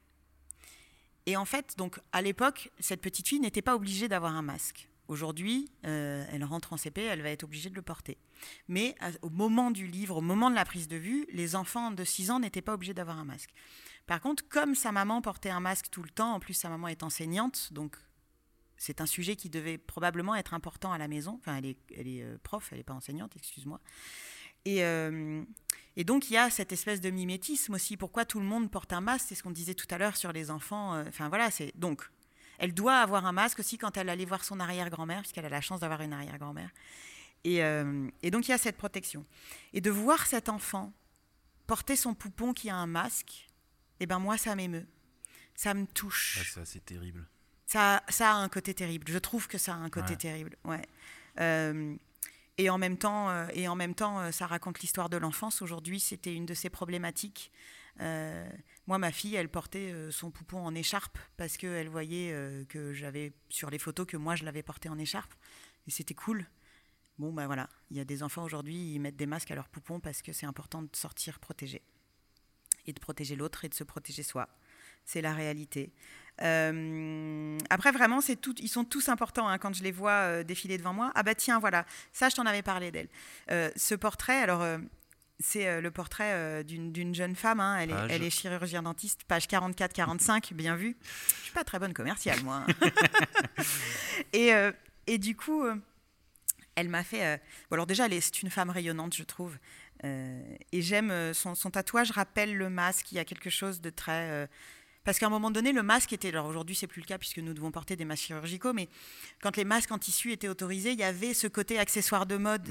Et en fait, donc à l'époque, cette petite fille n'était pas obligée d'avoir un masque. Aujourd'hui, euh, elle rentre en CP, elle va être obligée de le porter. Mais au moment du livre, au moment de la prise de vue, les enfants de 6 ans n'étaient pas obligés d'avoir un masque. Par contre, comme sa maman portait un masque tout le temps, en plus sa maman est enseignante, donc c'est un sujet qui devait probablement être important à la maison. Enfin, elle est, euh, prof, elle n'est pas enseignante, excuse-moi. Et, euh, et, donc, il y a cette espèce de mimétisme aussi. Pourquoi tout le monde porte un masque? C'est ce qu'on disait tout à l'heure sur les enfants. Enfin, voilà, c'est donc elle doit avoir un masque aussi quand elle allait voir son arrière-grand-mère, puisqu'elle a la chance d'avoir une arrière-grand-mère. Euh, et, donc il y a cette protection. Et de voir cet enfant porter son poupon qui a un masque, eh ben moi ça m'émeut, ça me touche. ça c'est terrible. Ça, ça a un côté terrible. Je trouve que ça a un côté terrible. Ouais. Euh, et en même temps, euh, et en même temps, ça raconte l'histoire de l'enfance. Aujourd'hui, c'était une de ses problématiques. Moi, ma fille, elle portait euh, son poupon en écharpe parce qu'elle voyait euh, que j'avais sur les photos que moi, je l'avais porté en écharpe. Et c'était cool. Bon, ben voilà, il y a des enfants aujourd'hui, ils mettent des masques à leur poupon parce que c'est important de sortir protégé. Et de protéger l'autre et de se protéger soi. C'est la réalité. Euh, après, vraiment, c'est tout, ils sont tous importants hein, quand je les vois défiler devant moi. Ah bah tiens, voilà, ça, je t'en avais parlé d'elle. ce portrait, alors c'est euh, le portrait euh, d'une jeune femme. Hein. Elle, est, elle, est, chirurgien dentiste, page 44-45, bien vu. Je suis pas très bonne commerciale, moi. et, euh, et, du coup, elle m'a fait. Bon, alors déjà, c'est une femme rayonnante, je trouve. et j'aime son, son, tatouage rappelle le masque. Il y a quelque chose de très parce qu'à un moment donné, le masque était. Alors aujourd'hui, c'est plus le cas puisque nous devons porter des masques chirurgicaux, mais quand les masques en tissu étaient autorisés, il y avait ce côté accessoire de mode.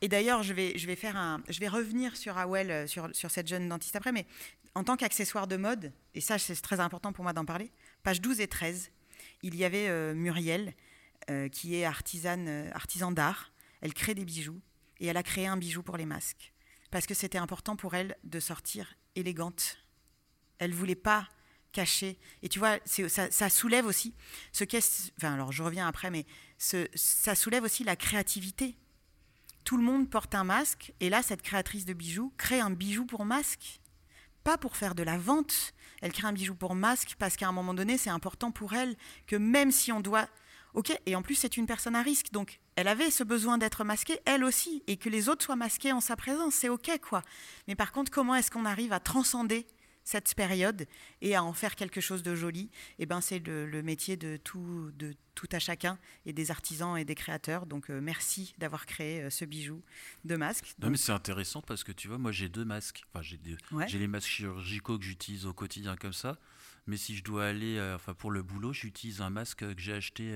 Et d'ailleurs, je vais, je vais faire un, je vais revenir sur Awel, euh, sur, sur cette jeune dentiste après, mais en tant qu'accessoire de mode, et ça, c'est très important pour moi d'en parler. Page 12 et 13, il y avait euh, Muriel, euh, qui est artisane, artisan d'art. Elle crée des bijoux et elle a créé un bijou pour les masques parce que c'était important pour elle de sortir élégante. Elle voulait pas Et tu vois, ça, soulève aussi ce qu'est. Enfin, alors je reviens après, mais ça soulève aussi la créativité. Tout le monde porte un masque, et là, cette créatrice de bijoux crée un bijou pour masque. Pas pour faire de la vente. Elle crée un bijou pour masque parce qu'à un moment donné, c'est important pour elle que même si on doit. Ok, et en plus, c'est une personne à risque, donc elle avait ce besoin d'être masquée, elle aussi, et que les autres soient masqués en sa présence, c'est ok, quoi. Mais par contre, comment est-ce qu'on arrive à transcender cette période et à en faire quelque chose de joli, et eh ben c'est le, métier de tout, de tout à chacun et des artisans et des créateurs. Donc euh, merci d'avoir créé euh, ce bijou de masque. Non mais c'est intéressant parce que tu vois, moi j'ai deux masques. Enfin j'ai j'ai les masques chirurgicaux que j'utilise au quotidien comme ça. Mais si je dois aller, euh, enfin pour le boulot, j'utilise un masque que j'ai acheté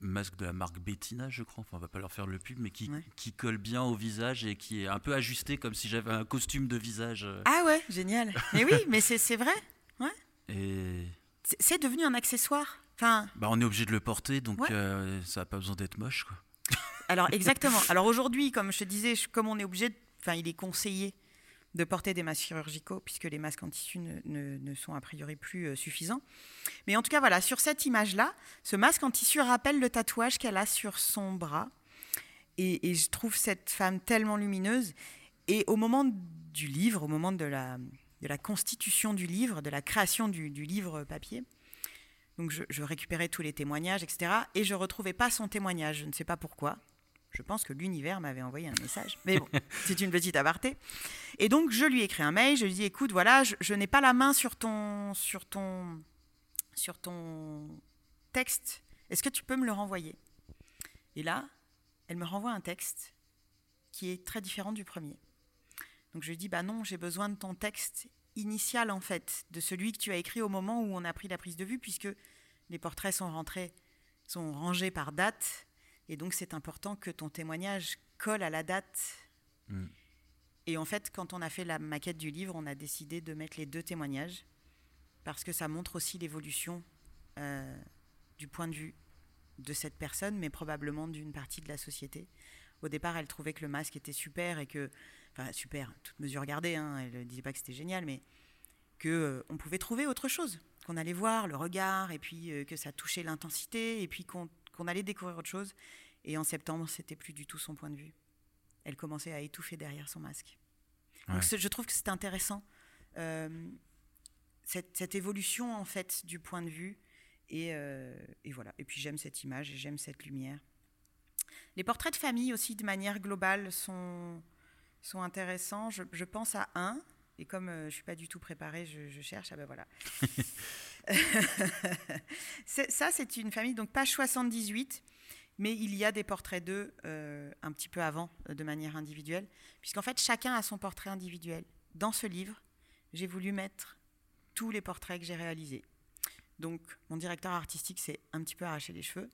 masque de la marque Bettina, je crois. Enfin, on va pas leur faire le pub, mais qui, qui colle bien au visage et qui est un peu ajusté comme si j'avais un costume de visage. Euh. Ah ouais, génial. mais oui, mais c'est vrai. Ouais. Et c'est devenu un accessoire. Enfin. Bah, on est obligé de le porter, donc euh, ça n'a pas besoin d'être moche, quoi. Alors exactement. Alors aujourd'hui, comme je te disais, comme on est obligé, enfin, il est conseillé de porter des masques chirurgicaux, puisque les masques en tissu ne, ne- ne sont a priori plus euh, suffisants. Mais en tout cas, voilà, sur cette image-là, ce masque en tissu rappelle le tatouage qu'elle a sur son bras. Et, je trouve cette femme tellement lumineuse. Et au moment du livre, au moment de la, constitution du livre, de la création du, livre papier, donc je, je récupérais tous les témoignages, etc. Et je retrouvais pas son témoignage. Je ne sais pas pourquoi. Je pense que l'univers m'avait envoyé un message. Mais bon, c'est une petite aparté. Et donc, je lui ai écrit un mail. Je lui ai dit, écoute, voilà, je, je n'ai pas la main sur ton, sur ton, sur ton texte. Est-ce que tu peux me le renvoyer? Et là, elle me renvoie un texte qui est très différent du premier. Donc, je lui dis, bah non, j'ai besoin de ton texte initial, en fait, de celui que tu as écrit au moment où on a pris la prise de vue, puisque les portraits sont rentrés, sont rangés par date. Et donc, c'est important que ton témoignage colle à la date. Mm. Et en fait, quand on a fait la maquette du livre, on a décidé de mettre les deux témoignages parce que ça montre aussi l'évolution euh, du point de vue de cette personne, mais probablement d'une partie de la société. Au départ, elle trouvait que le masque était super et que, enfin super, toute mesure gardée, hein, elle ne disait pas que c'était génial, mais que euh, on pouvait trouver autre chose, qu'on allait voir le regard et puis euh, que ça touchait l'intensité et puis qu'on qu'on allait découvrir autre chose. Et en septembre, c'était plus du tout son point de vue. Elle commençait à étouffer derrière son masque. Ouais. Donc je trouve que c'est intéressant euh, cette, cette évolution en fait du point de vue et, euh, et voilà. Et puis j'aime cette image et j'aime cette lumière. Les portraits de famille aussi de manière globale sont sont intéressants. Je, je pense à un et comme euh, je ne suis pas du tout préparée, je, je cherche. Ah ben voilà. Ça, c'est une famille, donc page 78, mais il y a des portraits d'eux euh, un petit peu avant, euh, de manière individuelle, puisqu'en fait, chacun a son portrait individuel. Dans ce livre, j'ai voulu mettre tous les portraits que j'ai réalisés. Donc, mon directeur artistique s'est un petit peu arraché les cheveux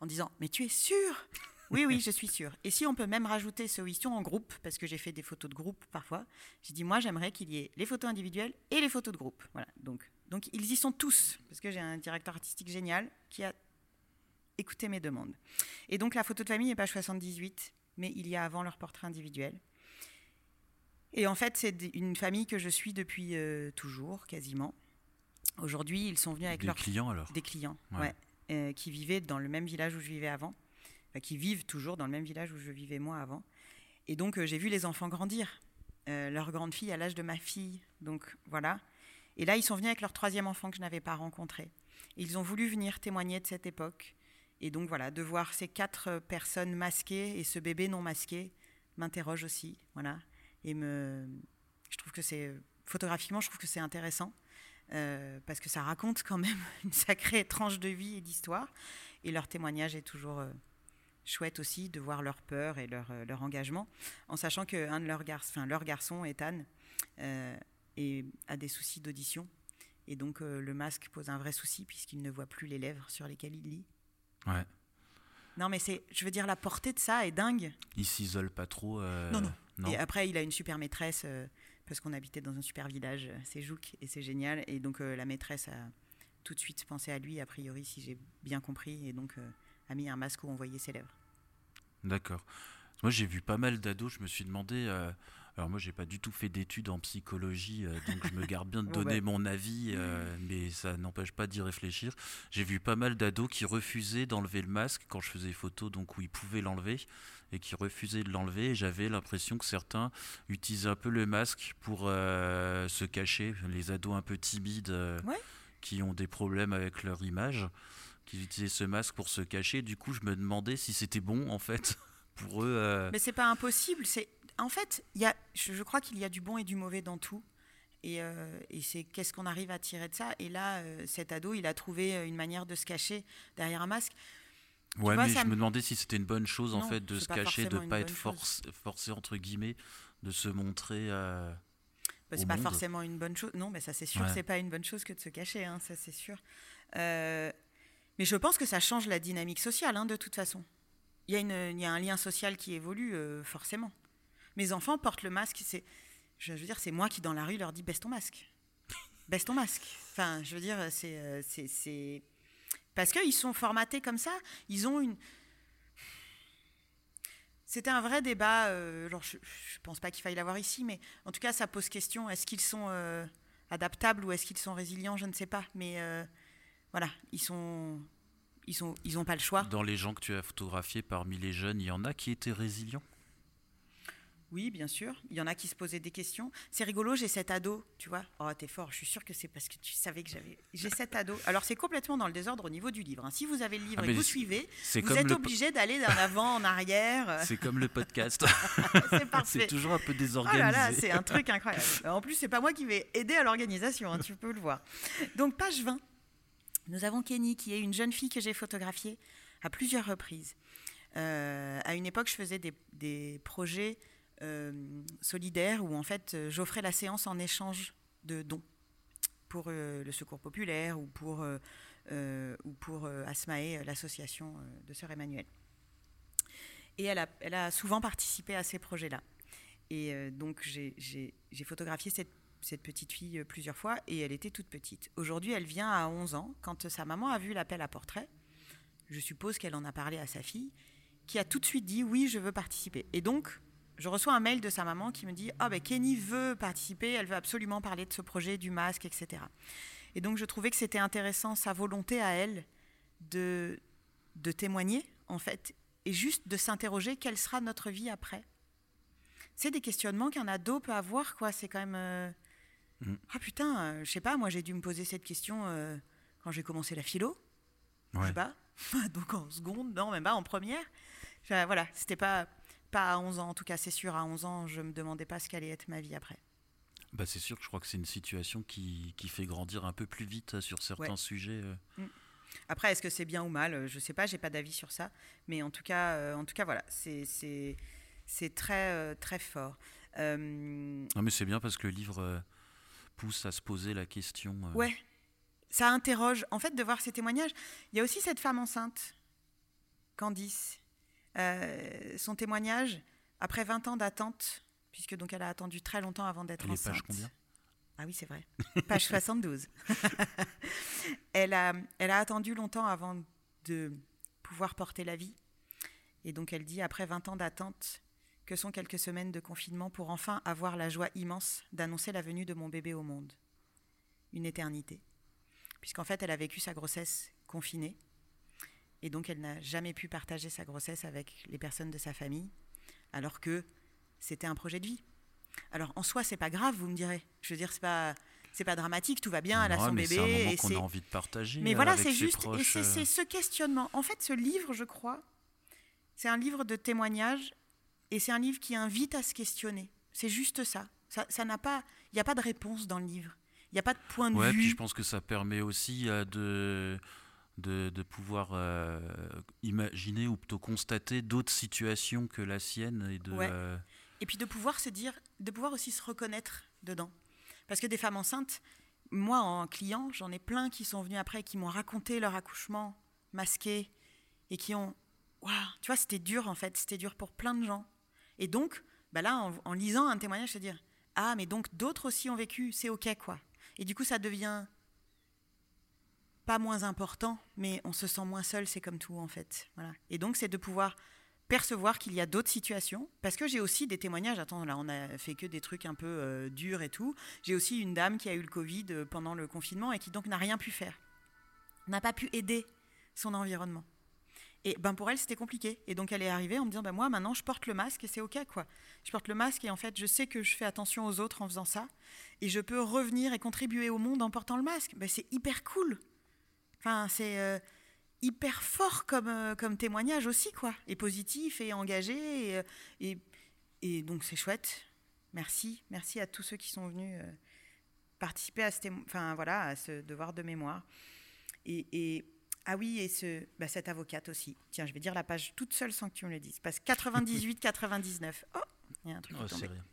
en disant Mais tu es sûr Oui, oui, je suis sûre. Et si on peut même rajouter ce Wistion en groupe, parce que j'ai fait des photos de groupe parfois, j'ai dit Moi, j'aimerais qu'il y ait les photos individuelles et les photos de groupe. Voilà. Donc, donc ils y sont tous, parce que j'ai un directeur artistique génial qui a écouté mes demandes. Et donc, la photo de famille est page 78, mais il y a avant leur portrait individuel. Et en fait, c'est une famille que je suis depuis euh, toujours, quasiment. Aujourd'hui, ils sont venus avec Des leurs clients alors? Des clients, Ouais. ouais, euh, qui vivaient dans le même village où je vivais avant, Enfin, qui vivent toujours dans le même village où je vivais moi avant. Et donc euh, j'ai vu les enfants grandir, leur grande fille à l'âge de ma fille, donc voilà. Et là ils sont venus avec leur troisième enfant que je n'avais pas rencontré. Ils ont voulu venir témoigner de cette époque. Et donc voilà, de voir ces quatre euh, personnes masquées et ce bébé non masqué m'interroge aussi, voilà. Et je trouve que c'est photographiquement, je trouve que c'est intéressant. Euh, parce que ça raconte quand même une sacrée tranche de vie et d'histoire. Et leur témoignage est toujours euh, chouette aussi de voir leur peur et leur, engagement, en sachant qu'un de leurs garçons, enfin leur garçon, Ethan, est- a des soucis d'audition. Et donc euh, le masque pose un vrai souci puisqu'il ne voit plus les lèvres sur lesquelles il lit. Ouais. Non mais c'est, je veux dire, la portée de ça est dingue. Il s'isole pas trop euh, Non, non. non Et après, il a une super maîtresse, euh, parce qu'on habitait dans un super village, c'est Jouk, et c'est génial. Et donc, la maîtresse a tout de suite pensé à lui, a priori, si j'ai bien compris, et donc a mis un masque où on voyait ses lèvres. D'accord. Moi, j'ai vu pas mal d'ados. Je me suis demandé. Alors, moi, j'ai pas du tout fait d'études en psychologie, euh, donc je me garde bien de donner mon avis, euh, mais ça n'empêche pas d'y réfléchir. J'ai vu pas mal d'ados qui refusaient d'enlever le masque quand je faisais photo, donc où ils pouvaient l'enlever, et qui refusaient de l'enlever. Et j'avais l'impression que certains utilisaient un peu le masque pour euh, se cacher. Les ados un peu timides Ouais. qui ont des problèmes avec leur image, qui utilisaient ce masque pour se cacher. Du coup, je me demandais si c'était bon, en fait, pour eux. Mais c'est pas impossible. C'est en fait, il y a, je, je crois qu'il y a du bon et du mauvais dans tout. Et, euh, et c'est qu'est-ce qu'on arrive à tirer de ça. Et là, euh, cet ado, il a trouvé euh, une manière de se cacher derrière un masque. Ouais, vois, mais je me- demandais si c'était une bonne chose en fait de se cacher, de ne pas être force, forcé entre guillemets, de se montrer. euh, Bah, c'est pas monde. forcément une bonne chose. Non, mais ça c'est sûr, Ouais. c'est pas une bonne chose que de se cacher, hein, ça c'est sûr. Euh, mais je pense que ça change la dynamique sociale, hein, de toute façon. Il y, a une- il y a un lien social qui évolue, euh, forcément. Mes enfants portent le masque, c'est, je veux dire, c'est moi qui dans la rue leur dis baisse ton masque, baisse ton masque. Enfin, je veux dire, c'est, euh, c'est, parce qu'ils sont formatés comme ça, ils ont une C'était un vrai débat. euh, je ne pense pas qu'il faille l'avoir ici, mais en tout cas, ça pose question. Est-ce qu'ils sont euh, adaptables ou est-ce qu'ils sont résilients Je ne sais pas. Mais euh, voilà, ils sont, ils sont, ils n'ont pas le choix. Dans les gens que tu as photographiés, parmi les jeunes, il y en a qui étaient résilients? Oui, bien sûr. Il y en a qui se posaient des questions. C'est rigolo, j'ai cet ado, tu vois. Oh, t'es fort. Je suis sûre que c'est parce que tu savais que j'avais. J'ai cet ado. Alors, c'est complètement dans le désordre au niveau du livre. hein. Si vous avez le livre Ah, et que vous suivez, vous êtes le obligé d'aller d'un avant, en arrière. c'est comme le podcast. c'est parfait. c'est toujours un peu Oh désorganisé. là là, c'est un truc incroyable. En plus, c'est pas moi qui vais aider à l'organisation, hein, tu peux le voir. Donc, page 20. Nous avons Kenny, qui est une jeune fille que j'ai photographiée à plusieurs reprises. Euh, à une époque, je faisais des, des projets euh, solidaires où, en fait, euh, j'offrais la séance en échange de dons pour euh, le Secours populaire ou pour, ou pour Asmae, l'association de Sœur Emmanuel. Et elle a, elle a souvent participé à ces projets-là. Et donc, j'ai- photographié cette, cette petite fille plusieurs fois et elle était toute petite. Aujourd'hui, elle vient à 11 ans. Quand sa maman a vu l'appel à portrait, je suppose qu'elle en a parlé à sa fille, qui a tout de suite dit oui, je veux participer. Et donc, je reçois un mail de sa maman qui me dit Ah, ben Kenny veut participer, elle veut absolument parler de ce projet, du masque, etc. Et donc, je trouvais que c'était intéressant, sa volonté à elle de, de témoigner, en fait, et juste de s'interroger quelle sera notre vie après. C'est des questionnements qu'un ado peut avoir, quoi. C'est quand même. euh, Mm. Ah putain, euh, je sais pas, moi j'ai dû me poser cette question euh, quand j'ai commencé la philo. Je sais pas. Donc en seconde, non, même pas en première. Voilà, c'était pas, pas à 11 ans, en tout cas, c'est sûr, à 11 ans, je me demandais pas ce qu'allait être ma vie après. Bah, c'est sûr que je crois que c'est une situation qui, qui fait grandir un peu plus vite euh, sur certains Ouais. sujets. euh. Après, est-ce que c'est bien ou mal Euh, Je sais pas, j'ai pas d'avis sur ça. Mais en tout cas, euh, en tout cas voilà, c'est c'est- c'est très, euh, très fort. Euh, Non, mais c'est bien parce que le livre pousse à se poser la question. Ouais, ça interroge. En fait, de voir ces témoignages, il y a aussi cette femme enceinte, Candice. Euh, son témoignage, après 20 ans d'attente, puisque donc elle a attendu très longtemps avant d'être enceinte. page combien? Ah oui, c'est vrai. Page 72. elle, a, elle a attendu longtemps avant de pouvoir porter la vie. Et donc elle dit, après 20 ans d'attente, que sont quelques semaines de confinement pour enfin avoir la joie immense d'annoncer la venue de mon bébé au monde. Une éternité. Puisqu'en fait, elle a vécu sa grossesse confinée. Et donc elle n'a jamais pu partager sa grossesse avec les personnes de sa famille, alors que c'était un projet de vie. Alors en soi, c'est pas grave, vous me direz. Je veux dire, c'est pas, c'est pas dramatique, tout va bien, elle a son mais bébé. c'est un moment et qu'on a envie de partager. mais euh, voilà, c'est juste. Et proches, c'est euh. c'est ce questionnement. En fait, ce livre, je crois, c'est un livre de témoignages et c'est un livre qui invite à se questionner. C'est juste ça. Ça ça n'a pas. Il n'y a pas de réponse dans le livre. Il n'y a pas de point de Ouais, vue. puis je pense que ça permet aussi euh, de, de, pouvoir euh, imaginer ou plutôt constater d'autres situations que la sienne et de. Et puis de pouvoir se dire, de pouvoir aussi se reconnaître dedans. Parce que des femmes enceintes, moi en client, j'en ai plein qui sont venus après, qui m'ont raconté leur accouchement masqué et qui ont, waouh, tu vois, c'était dur en fait, c'était dur pour plein de gens. Et donc, bah là, en, en lisant un témoignage, se dire, ah, mais donc d'autres aussi ont vécu, c'est ok quoi. Et du coup, ça devient pas moins important, mais on se sent moins seul, c'est comme tout en fait. Voilà. Et donc, c'est de pouvoir percevoir qu'il y a d'autres situations, parce que j'ai aussi des témoignages, attends, là on a fait que des trucs un peu euh, durs et tout, j'ai aussi une dame qui a eu le Covid euh, pendant le confinement et qui donc n'a rien pu faire, n'a pas pu aider son environnement. Et ben pour elle c'était compliqué, et donc elle est arrivée en me disant, ben moi maintenant je porte le masque et c'est ok quoi. Je porte le masque et en fait je sais que je fais attention aux autres en faisant ça, et je peux revenir et contribuer au monde en portant le masque. Ben c'est hyper cool. Enfin c'est... euh, hyper fort comme, euh, comme témoignage aussi, quoi. Et positif et engagé. Et, euh, et, et donc, c'est chouette. Merci. Merci à tous ceux qui sont venus euh, participer à ce, témo- enfin, voilà, à ce devoir de mémoire. Et, et- ah oui, et ce, bah, cette avocate aussi. Tiens, je vais dire la page toute seule sans que tu me le dises. Page 98-99. Oh, il y a un truc qui oh, est tombé. c'est rien.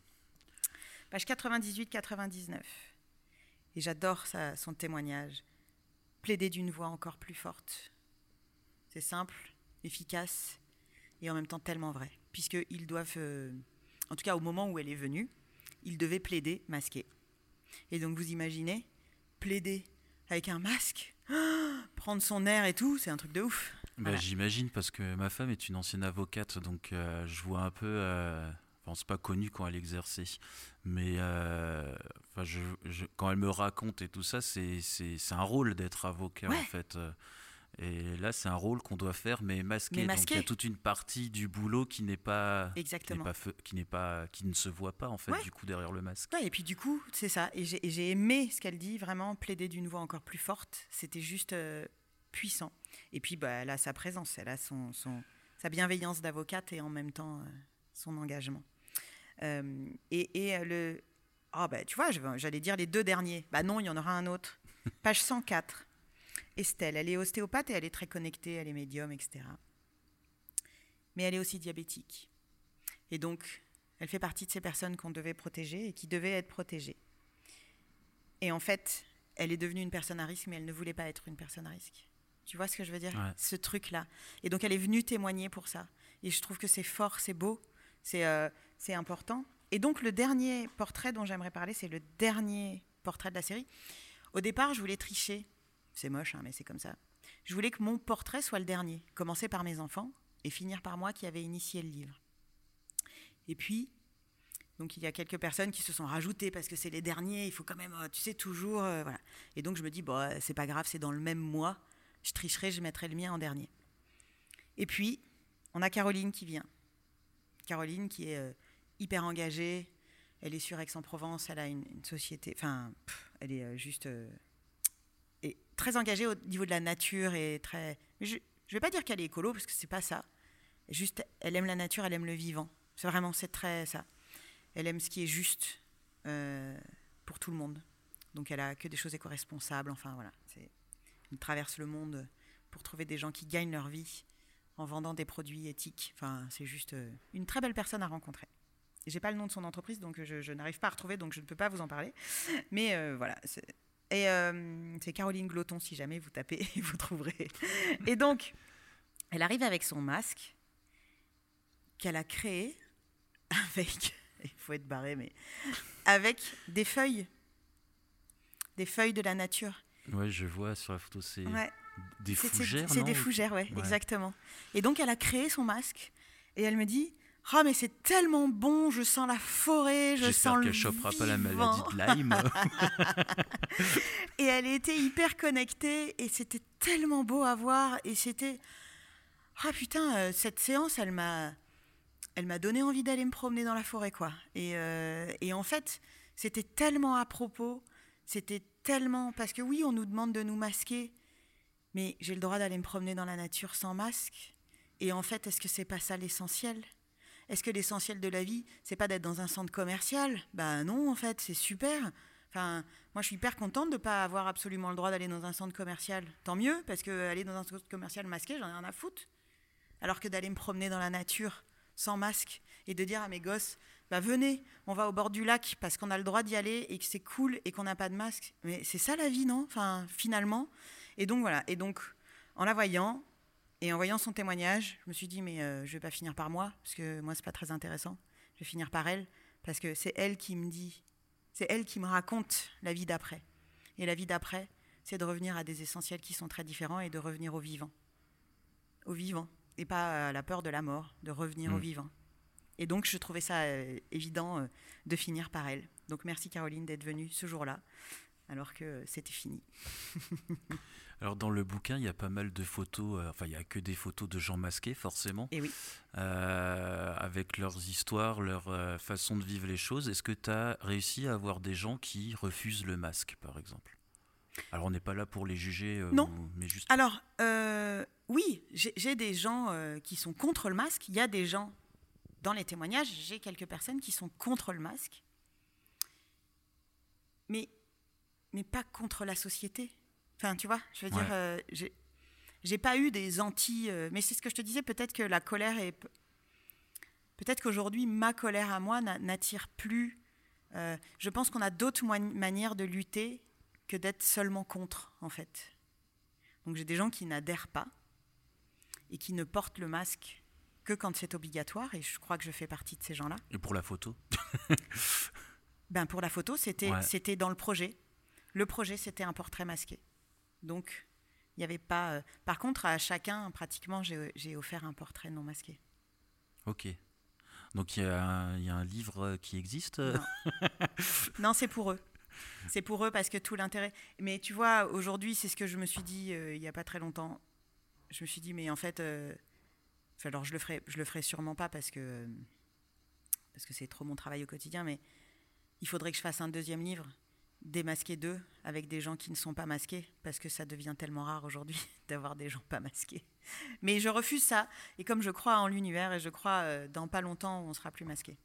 Page 98-99. Et j'adore son témoignage. Plaider d'une voix encore plus forte. C'est simple, efficace et en même temps tellement vrai. Puisqu'ils doivent, euh, en tout cas au moment où elle est venue, ils devaient plaider masqué. Et donc vous imaginez, plaider avec un masque, prendre son air et tout, c'est un truc de ouf. Bah, J'imagine parce que ma femme est une ancienne avocate, donc euh, je vois un peu. Euh, enfin, c'est pas connu quand elle exerçait, mais euh, enfin, je, quand elle me raconte et tout ça, c'est un rôle d'être avocat en fait. Et là, c'est un rôle qu'on doit faire, mais masqué. Donc il y a toute une partie du boulot qui n'est pas, Exactement. qui n'est pas, pas, qui ne se voit pas en fait du coup derrière le masque. Ouais, et puis du coup, c'est ça. Et j'ai aimé ce qu'elle dit, vraiment plaider d'une voix encore plus forte. C'était juste puissant. Et puis, bah, elle a sa présence, elle a son, son sa bienveillance d'avocate et en même temps euh, son engagement. Euh, et, et, euh, le. Oh, bah, tu vois, j'allais dire les deux derniers. Bah non, il y en aura un autre. Page 104. Estelle, elle est ostéopathe et elle est très connectée, elle est médium, etc. Mais elle est aussi diabétique. Et donc, elle fait partie de ces personnes qu'on devait protéger et qui devaient être protégées. Et en fait, elle est devenue une personne à risque, mais elle ne voulait pas être une personne à risque. Tu vois ce que je veux dire? Ce truc-là. Et donc, elle est venue témoigner pour ça. Et je trouve que c'est fort, c'est beau, c'est euh, important. Et donc, le dernier portrait dont j'aimerais parler, c'est le dernier portrait de la série. Au départ, je voulais tricher. C'est moche, hein, mais c'est comme ça. Je voulais que mon portrait soit le dernier, commencer par mes enfants et finir par moi qui avais initié le livre. Et puis, donc il y a quelques personnes qui se sont rajoutées parce que c'est les derniers, il faut quand même, euh, tu sais, toujours. Euh, voilà. Et donc je me dis, bon, c'est pas grave, c'est dans le même mois je tricherai, je mettrai le mien en dernier. Et puis, on a Caroline qui vient. Caroline qui est euh, hyper engagée. Elle est sur Aix-en-Provence, elle a une, société. Enfin, elle est euh, juste. Euh, très engagée au niveau de la nature et très. je ne vais pas dire qu'elle est écolo parce que c'est pas ça. Juste, elle aime la nature, elle aime le vivant. C'est vraiment, c'est très ça. Elle aime ce qui est juste pour tout le monde. Donc elle a que des choses éco-responsables. Enfin voilà, il traverse le monde pour trouver des gens qui gagnent leur vie en vendant des produits éthiques. Enfin, c'est juste euh, une très belle personne à rencontrer. J'ai pas le nom de son entreprise, donc je, n'arrive pas à retrouver, donc je ne peux pas vous en parler. Mais euh, voilà. Et euh, c'est Caroline Gloton, si jamais vous tapez, vous trouverez. Et donc, elle arrive avec son masque qu'elle a créé avec, il faut être barré, mais avec des feuilles, des feuilles de la nature. Ouais, je vois sur la photo, c'est des fougères. C'est des fougères, ouais, exactement. Et donc, elle a créé son masque et elle me dit Ah, mais c'est tellement bon, je sens la forêt, je sens le. qu'elle chopera pas la maladie de Lyme. et elle était hyper connectée et c'était tellement beau à voir. Et c'était. Ah putain, euh, cette séance, elle m'a. Elle m'a donné envie d'aller me promener dans la forêt, quoi. Et, euh, et en fait, c'était tellement à propos, c'était tellement. Parce que oui, on nous demande de nous masquer, mais j'ai le droit d'aller me promener dans la nature sans masque. Et en fait, est-ce que c'est pas ça l'essentiel? Est-ce que l'essentiel de la vie, c'est pas d'être dans un centre commercial? Ben non, en fait, c'est super. Enfin, moi, je suis hyper contente de ne pas avoir absolument le droit d'aller dans un centre commercial. Tant mieux, parce que aller dans un centre commercial masqué, j'en ai rien à foutre. Alors que d'aller me promener dans la nature sans masque et de dire à mes gosses, bah venez, on va au bord du lac parce qu'on a le droit d'y aller et que c'est cool et qu'on n'a pas de masque. Mais c'est ça la vie, non? Enfin, finalement. Et donc voilà. Et donc, en la voyant et en voyant son témoignage, je me suis dit mais euh, je vais pas finir par moi parce que moi c'est pas très intéressant. Je vais finir par elle parce que c'est elle qui me dit, c'est elle qui me raconte la vie d'après. Et la vie d'après, c'est de revenir à des essentiels qui sont très différents et de revenir au vivant, au vivant et pas à la peur de la mort, de revenir au mm. vivant. Et donc, je trouvais ça euh, évident euh, de finir par elle. Donc, merci Caroline d'être venue ce jour-là, alors que c'était fini. alors, dans le bouquin, il y a pas mal de photos, euh, enfin, il n'y a que des photos de gens masqués, forcément. Et oui. avec leurs histoires, leur façon de vivre les choses. Est-ce que tu as réussi à avoir des gens qui refusent le masque, par exemple? Alors on n'est pas là pour les juger, non. mais juste. Alors oui, j'ai des gens qui sont contre le masque. Il y a des gens dans les témoignages, j'ai quelques personnes qui sont contre le masque, mais, mais pas contre la société. Enfin, tu vois, je veux dire, euh, j'ai pas eu des anti. Euh, mais c'est ce que je te disais, peut-être que la colère est. Peut-être qu'aujourd'hui, ma colère à moi n'attire plus. Euh, je pense qu'on a d'autres manières de lutter que d'être seulement contre, en fait. Donc j'ai des gens qui n'adhèrent pas et qui ne portent le masque que quand c'est obligatoire, et je crois que je fais partie de ces gens-là. Et pour la photo? Ben Pour la photo, c'était c'était dans le projet. Le projet, c'était un portrait masqué. Donc, Il y avait pas. euh, Par contre, à chacun, pratiquement, j'ai j'ai offert un portrait non masqué. Ok. Donc il y, a un- il y a un livre euh, qui existe? euh, Non, Non, c'est pour eux. C'est pour eux parce que tout l'intérêt. Mais tu vois, aujourd'hui, c'est ce que je me suis dit euh, il n'y a pas très longtemps. Je me suis dit, mais en fait, euh, enfin, alors je le ferai, je le ferai sûrement pas parce que parce que c'est trop mon travail au quotidien. Mais il faudrait que je fasse un deuxième livre, démasquer deux, avec des gens qui ne sont pas masqués, parce que ça devient tellement rare aujourd'hui d'avoir des gens pas masqués. Mais je refuse ça. Et comme je crois en l'univers et je crois euh, dans pas longtemps, on sera plus masqué.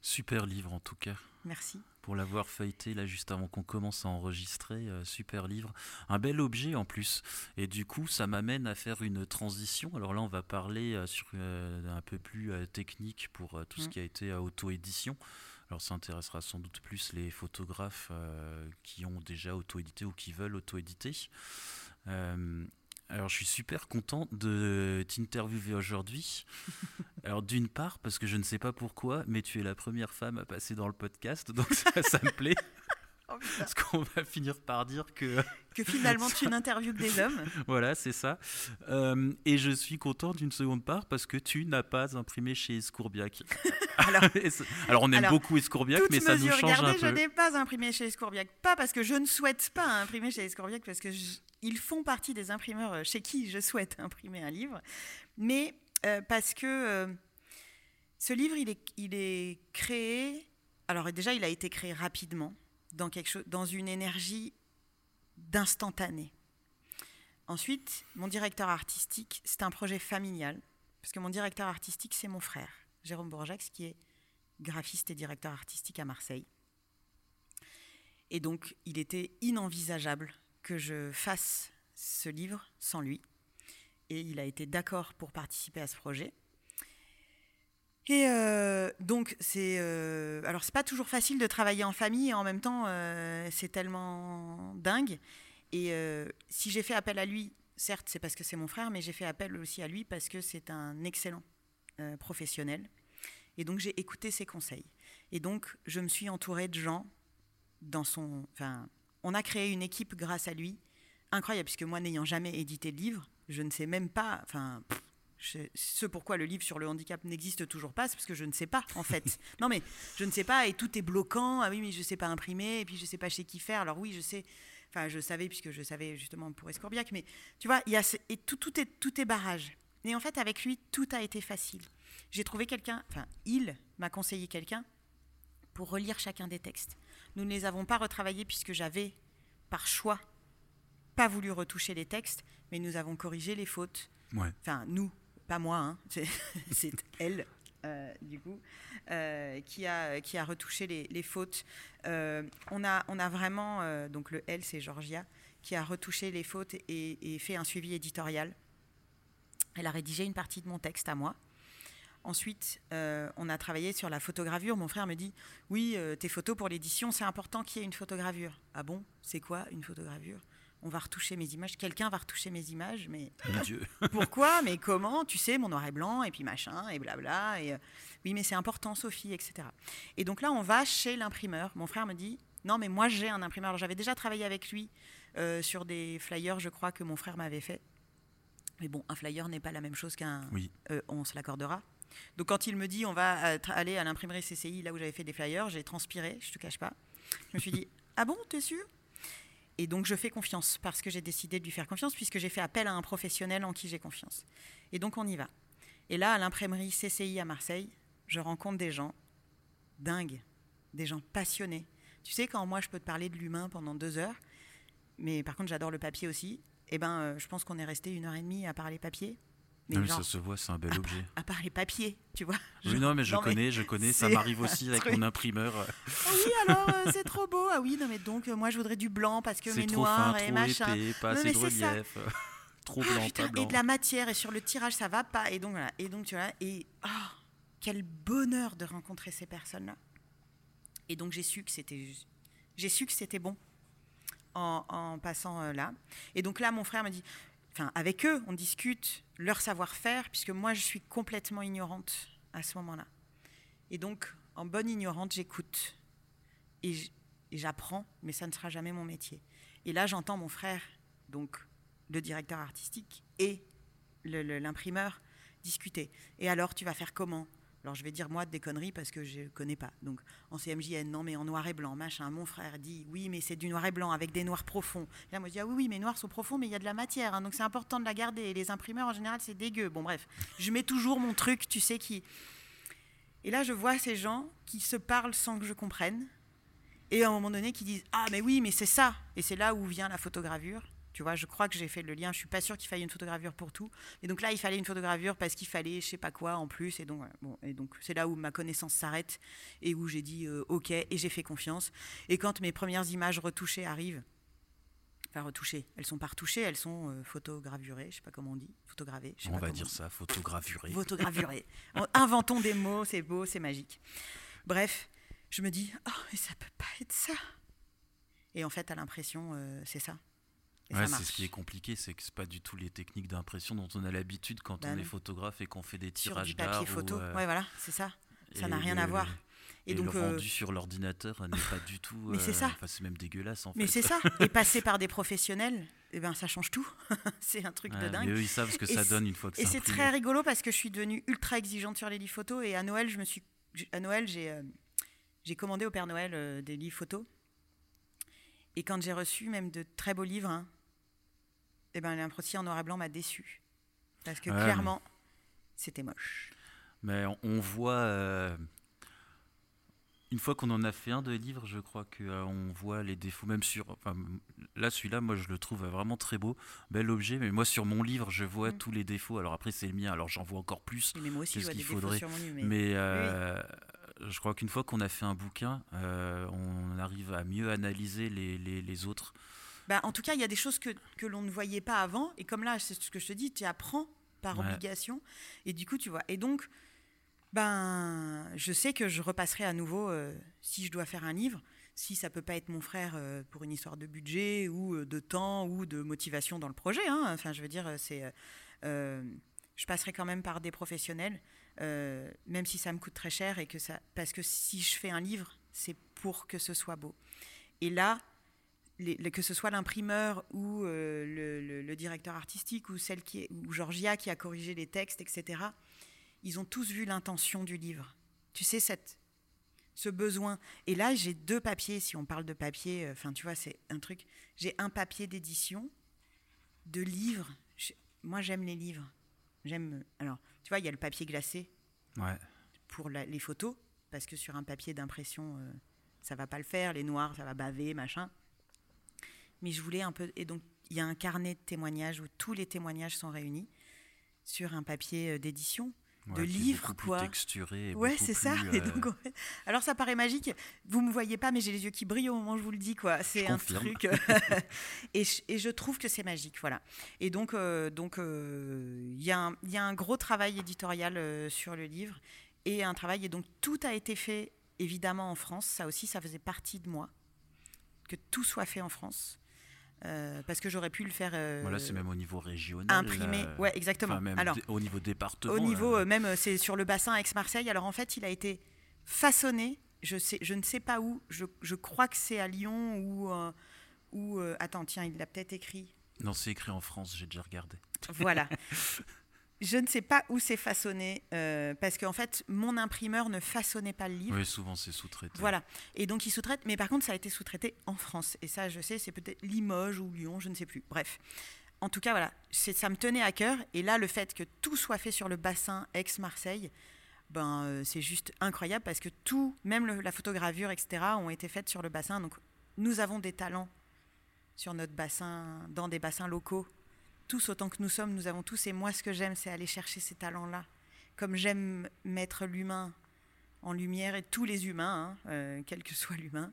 Super livre en tout cas. Merci. Pour l'avoir feuilleté là juste avant qu'on commence à enregistrer, euh, super livre, un bel objet en plus. Et du coup, ça m'amène à faire une transition. Alors là, on va parler euh, sur un peu plus technique pour tout ce Mm. qui a été auto-édition. Alors ça intéressera sans doute plus les photographes euh, qui ont déjà auto-édité ou qui veulent auto-éditer. Euh, alors je suis super content de t'interviewer aujourd'hui. Alors d'une part parce que je ne sais pas pourquoi, mais tu es la première femme à passer dans le podcast, donc ça, ça me plaît. Parce qu'on va finir par dire que que finalement tu n'interviews que des hommes. voilà, c'est ça. Euh, et je suis content d'une seconde part parce que tu n'as pas imprimé chez Escourbiac. Alors, on aime Alors, beaucoup Escourbiac, mais ça nous change un gardée, je peu. n'ai pas imprimé chez Escourbiac. Pas parce que je ne souhaite pas imprimer chez Escourbiac, parce que je- ils font partie des imprimeurs euh, chez qui je souhaite imprimer un livre, mais euh, parce que euh, ce livre, il est, il est créé. Alors déjà, il a été créé rapidement dans quelque chose, dans une énergie d'instantané. Ensuite, mon directeur artistique, c'est un projet familial, parce que mon directeur artistique, c'est mon frère, Jérôme Bourgeax, qui est graphiste et directeur artistique à Marseille. Et donc, il était inenvisageable que je fasse ce livre sans lui. Et il a été d'accord pour participer à ce projet. Et euh, donc, c'est. euh, alors, c'est pas toujours facile de travailler en famille et en même temps, euh, c'est tellement dingue. Et euh, si j'ai fait appel à lui, certes, c'est parce que c'est mon frère, mais j'ai fait appel aussi à lui parce que c'est un excellent professionnel. Et donc, j'ai écouté ses conseils. Et donc, je me suis entourée de gens dans son. Enfin, on a créé une équipe grâce à lui, incroyable, puisque moi, n'ayant jamais édité de livre, je ne sais même pas. Enfin, je- ce pourquoi le livre sur le handicap n'existe toujours pas, c'est parce que je ne sais pas, en fait. non, mais je ne sais pas, et tout est bloquant. Ah oui, mais je ne sais pas imprimer, et puis je ne sais pas chez qui faire. Alors oui, je sais. Enfin, je savais, puisque je savais justement pour Escourbiac, mais tu vois, il y a et tout, tout, est, tout est barrage. Et en fait, avec lui, tout a été facile. J'ai trouvé quelqu'un, enfin, il m'a conseillé quelqu'un pour relire chacun des textes. Nous ne les avons pas retravaillés puisque j'avais, par choix, pas voulu retoucher les textes, mais nous avons corrigé les fautes. Ouais. Enfin, nous, pas moi, hein, c'est elle, euh, du coup, euh, qui, a, retouché les, fautes. Euh, on, a, vraiment, donc le elle, c'est Georgia, qui a retouché les fautes et, et fait un suivi éditorial. Elle a rédigé une partie de mon texte à moi. Ensuite, on a travaillé sur la photogravure. Mon frère me dit Oui, tes photos pour l'édition, c'est important qu'il y ait une photogravure. Ah bon C'est quoi une photogravure? On va retoucher mes images. Quelqu'un va retoucher mes images, mais Mon Dieu. pourquoi Mais comment Tu sais, mon noir et blanc, et puis machin, et blabla. Et, euh, oui, mais c'est important, Sophie, etc. Et donc là, on va chez l'imprimeur. Mon frère me dit Non, mais moi, j'ai un imprimeur. Alors, J'avais déjà travaillé avec lui euh, sur des flyers, je crois, que mon frère m'avait fait. Mais bon, un flyer n'est pas la même chose qu'un. Oui. euh, on se l'accordera. Donc quand il me dit on va aller à l'imprimerie CCI, là où j'avais fait des flyers, j'ai transpiré, je te cache pas. Je me suis dit ah bon, t'es sûr? Et donc je fais confiance parce que j'ai décidé de lui faire confiance puisque j'ai fait appel à un professionnel en qui j'ai confiance. Et donc on y va. Et là à l'imprimerie CCI à Marseille, je rencontre des gens dingues, des gens passionnés. Tu sais quand moi je peux te parler de l'humain pendant deux heures, mais par contre j'adore le papier aussi. Eh ben euh, je pense qu'on est resté une heure et demie à parler papier. Mais Non, mais genre, ça se voit, c'est un bel objet. à part les papiers, tu vois. Oui, non, mais je non, mais connais, je connais. Ça m'arrive aussi avec mon imprimeur. Ah oui, alors euh, c'est trop beau. Ah oui, non mais donc euh, moi je voudrais du blanc parce que mes noirs fin, et trop machin. épais, pas Non, assez mais de relief. trop Ah, blanc, putain, pas blanc. et de la matière et sur le tirage ça va pas et donc voilà et donc tu vois et ah, quel bonheur de rencontrer ces personnes là. Et donc j'ai su que c'était j'ai su que c'était bon en, en passant euh, là. Et donc là mon frère me dit avec eux on discute leur savoir-faire puisque moi je suis complètement ignorante à ce moment-là. Et donc en bonne ignorante j'écoute et j'apprends mais ça ne sera jamais mon métier. Et là j'entends mon frère donc le directeur artistique et l'imprimeur, discuter. Et alors, tu vas faire comment? Alors je vais dire moi des conneries parce que je connais pas. Donc en CMJN, non mais en noir et blanc, machin. Mon frère dit oui mais c'est du noir et blanc avec des noirs profonds. Là moi je dis ah oui oui mais noirs sont profonds mais il y a de la matière hein, donc c'est important de la garder. Et les imprimeurs en général c'est dégueu. Bon bref, je mets toujours mon truc, tu sais qui. Et là je vois ces gens qui se parlent sans que je comprenne et à un moment donné qui disent ah mais oui mais c'est ça. Et c'est là où vient la photogravure. Tu vois, je crois que j'ai fait le lien. Je suis pas sûre qu'il faille une photogravure pour tout. Et donc là, il fallait une photogravure parce qu'il fallait je sais pas quoi en plus. Et donc, bon, et donc c'est là où ma connaissance s'arrête et où j'ai dit euh, OK et j'ai fait confiance. Et quand mes premières images retouchées arrivent, enfin retouchées, elles sont pas retouchées, elles sont euh, photogravurées. Je sais pas comment on dit, photogravées. je sais On pas va dire ça, photogravuré. Photogravurées. Inventons des mots, c'est beau, c'est magique. Bref, je me dis oh mais ça peut pas être ça. Et en fait, à l'impression, euh, c'est ça. Ouais, c'est ce qui est compliqué, c'est que c'est pas du tout les techniques d'impression dont on a l'habitude quand Bah on non. est photographe et qu'on fait des sur tirages du d'art. papier photo. euh, Ouais, voilà, c'est ça. Ça n'a rien le- à voir. Et, Et donc, le euh, rendu sur l'ordinateur n'est pas du tout. Mais c'est euh, ça. Enfin, c'est même dégueulasse en Mais fait. c'est ça. Et passer par des professionnels, eh ben, ça change tout. c'est un truc de dingue. mais eux, ils savent ce que Et ça donne une fois que Et c'est très rigolo parce que je suis devenue ultra exigeante sur les livres photos. Et à Noël, je me suis, à Noël, j'ai, euh, j'ai commandé au Père Noël des livres photos. Et quand j'ai reçu même de très beaux livres, hein, eh ben, l'impression en noir et blanc m'a déçu parce que Ouais, mais- clairement, c'était moche. Mais on, on voit. euh, une fois qu'on en a fait un de livres, je crois qu'on voit les défauts, même sur. Enfin, là, celui-là, moi, je le trouve vraiment très beau, bel objet. Mais moi, sur mon livre, je vois Mm. tous les défauts. Alors après, c'est le mien, alors j'en vois encore plus. Mais moi aussi, je vois des qu'il défauts faudrait. sur mon livre. Mais, Mais euh, je crois qu'une fois qu'on a fait un bouquin, euh, on arrive à mieux analyser les, les, les autres. Bah, en tout cas, il y a des choses que, que l'on ne voyait pas avant. Et comme là, c'est ce que je te dis, tu apprends par Ouais. obligation. Et du coup, tu vois. Et donc, ben, je sais que je repasserai à nouveau euh, si je dois faire un livre. Si ça peut pas être mon frère euh, pour une histoire de budget ou euh, de temps ou de motivation dans le projet. hein. Enfin, je veux dire, c'est. je passerai quand même par des professionnels, même si ça me coûte très cher et que ça, parce que si je fais un livre, c'est pour que ce soit beau. Et là, les- les- que ce soit l'imprimeur ou euh, le, le- le directeur artistique ou celle qui est, ou Georgia qui a corrigé les textes, etc. Ils ont tous vu l'intention du livre. Tu sais cette, ce besoin. Et là, j'ai deux papiers. Si on parle de papier, euh, enfin, tu vois, c'est un truc. J'ai un papier d'édition, de livres. Je- moi, j'aime les livres. J'aime. Alors, tu vois, il y a le papier glacé Ouais. pour la- les photos, parce que sur un papier d'impression, euh, ça va pas le faire, les noirs, ça va baver, machin. Mais je voulais un peu. Et donc, il y a un carnet de témoignages où tous les témoignages sont réunis sur un papier euh, d'édition. Ouais, de livres, quoi. Texturé et Ouais, c'est ça. Et euh, donc, alors, ça paraît magique. Vous me voyez pas, mais j'ai les yeux qui brillent au moment où je vous le dis, quoi. C'est un confirme. truc. euh, et, je, et je trouve que c'est magique, voilà. Et donc, euh, donc, euh, il y, a un- il y a un gros travail éditorial sur le livre et un travail. Et donc, tout a été fait évidemment en France. Ça aussi, ça faisait partie de moi que tout soit fait en France. Euh, parce que j'aurais pu le faire euh, Voilà, c'est même au niveau régional. imprimé. euh, Ouais, exactement. enfin, même Alors, au niveau département. au niveau, là. euh, même, c'est sur le bassin Aix-Marseille. Alors en fait, il a été façonné. Je, sais, je ne sais pas où. Je, je crois que c'est à Lyon ou. euh, ou attends, tiens, il l'a peut-être écrit. Non, c'est écrit en France, j'ai déjà regardé. Voilà. je ne sais pas où c'est façonné. euh, parce qu'en fait, mon imprimeur ne façonnait pas le livre. Oui, souvent c'est sous-traité. Voilà. Et donc, il sous-traite. Mais par contre, ça a été sous-traité en France. Et ça, je sais, c'est peut-être Limoges ou Lyon, je ne sais plus. Bref. En tout cas, voilà. Ça me tenait à cœur. Et là, le fait que tout soit fait sur le bassin Aix-Marseille, ben, euh, c'est juste incroyable parce que tout, même le- la photogravure, etc., ont été faites sur le bassin. Donc, nous avons des talents sur notre bassin, dans des bassins locaux. Tous autant que nous sommes, nous avons tous. Et moi, ce que j'aime, c'est aller chercher ces talents-là. Comme j'aime mettre l'humain en lumière et tous les humains, hein, euh, quel que soit l'humain,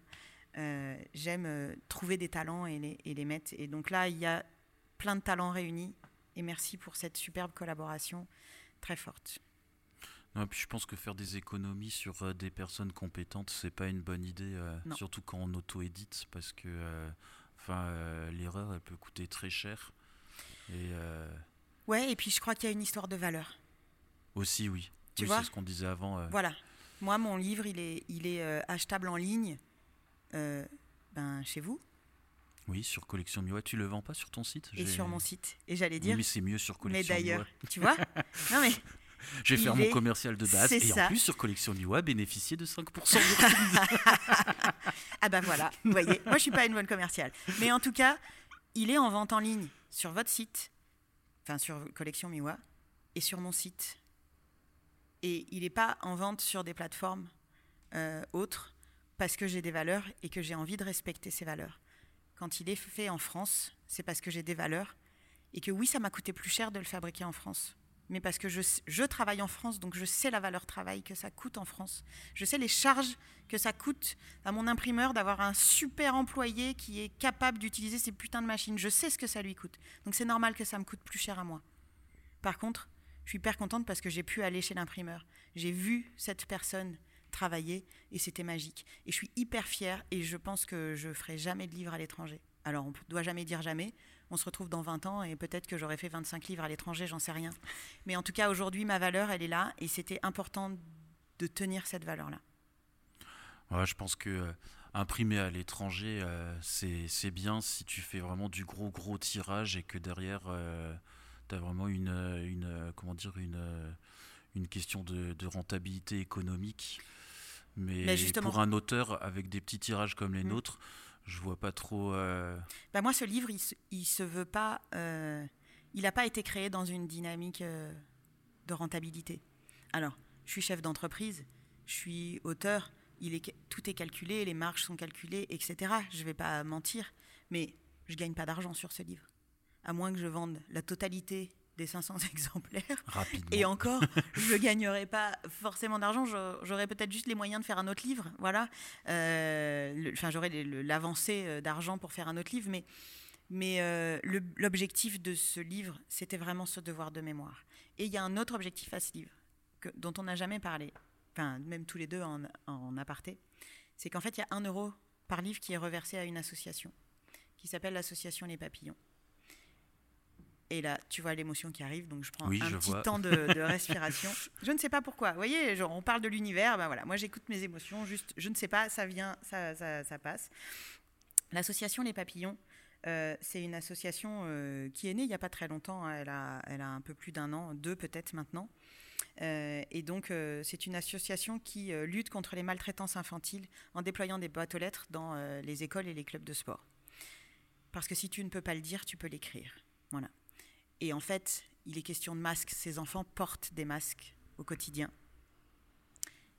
euh, j'aime euh, trouver des talents et les, et les mettre. Et donc là, il y a plein de talents réunis. Et merci pour cette superbe collaboration très forte. Non, puis je pense que faire des économies sur des personnes compétentes, c'est pas une bonne idée, surtout quand on auto-édite, parce que enfin, l'erreur, elle peut coûter très cher. Et euh, Ouais, et puis je crois qu'il y a une histoire de valeur. aussi, oui. Tu Oui, vois c'est ce qu'on disait avant. euh, Voilà. Moi, mon livre, il est, il est euh, achetable en ligne ben, chez vous. Oui, sur Collection Miwa. Tu le vends pas sur ton site? Et sur mon site. Et j'allais Oui, dire, mais c'est mieux sur mais Collection d'ailleurs, Miwa. tu vois? Non mais Je vais faire mon commercial de base et ça. en plus sur Collection Miwa bénéficier de 5% de. Ah bah voilà, vous voyez, moi je suis pas une bonne commerciale. Mais en tout cas, il est en vente en ligne sur votre site, enfin sur Collection Miwa, et sur mon site. Et il n'est pas en vente sur des plateformes euh, autres, parce que j'ai des valeurs et que j'ai envie de respecter ces valeurs. Quand il est fait en France, c'est parce que j'ai des valeurs, et que oui, ça m'a coûté plus cher de le fabriquer en France. Mais parce que je, travaille en France, donc je sais la valeur travail que ça coûte en France. Je sais les charges que ça coûte à mon imprimeur d'avoir un super employé qui est capable d'utiliser ces putains de machines. Je sais ce que ça lui coûte. Donc c'est normal que ça me coûte plus cher à moi. Par contre, je suis hyper contente parce que j'ai pu aller chez l'imprimeur. J'ai vu cette personne travailler et c'était magique. Et je suis hyper fière et je pense que je ferai jamais de livre à l'étranger. Alors on ne doit jamais dire jamais. On se retrouve dans 20 ans et peut-être que j'aurais fait 25 livres à l'étranger, j'en sais rien. Mais en tout cas, aujourd'hui, ma valeur, elle est là et c'était important de tenir cette valeur-là. Ouais, je pense que euh, imprimer à l'étranger, euh, c'est bien si tu fais vraiment du gros gros tirage et que derrière, tu as vraiment une, euh, une, euh, comment dire, une, euh, une question de, de rentabilité économique. Mais, pour un auteur avec des petits tirages comme les Mm. nôtres, je vois pas trop. euh, Bah, moi, ce livre, il se, il se veut pas. euh, il n'a pas été créé dans une dynamique euh, de rentabilité. Alors, je suis chef d'entreprise, je suis auteur, il est, tout est calculé, les marges sont calculées, etc. Je vais pas mentir, mais je gagne pas d'argent sur ce livre. À moins que je vende la totalité des 500 exemplaires. rapidement. Et encore, je ne gagnerai pas forcément d'argent. j'a- J'aurais peut-être juste les moyens de faire un autre livre. Voilà. Euh, Enfin, j'aurais l'avancée euh, d'argent pour faire un autre livre. Mais, mais euh, l'objectif de ce livre, c'était vraiment ce devoir de mémoire. Et il y a un autre objectif à ce livre que, dont on n'a jamais parlé, enfin, même tous les deux en, en aparté. C'est qu'en fait, il y a un euro par livre qui est reversé à une association qui s'appelle l'association Les Papillons. Et là, tu vois l'émotion qui arrive, donc je prends Oui, un je petit vois. temps de, de respiration. Je ne sais pas pourquoi. Vous voyez, genre, on parle de l'univers, ben voilà, moi j'écoute mes émotions, juste, je ne sais pas, ça vient, ça, ça, ça passe. L'association Les Papillons, euh, c'est une association euh, qui est née il n'y a pas très longtemps, hein, elle, a, elle a un peu plus d'un an, deux peut-être maintenant. Euh, et donc, euh, c'est une association qui euh, lutte contre les maltraitances infantiles en déployant des boîtes aux lettres dans les écoles et les clubs de sport. Parce que si tu ne peux pas le dire, tu peux l'écrire. Voilà. Et en fait, il est question de masques. Ces enfants portent des masques au quotidien.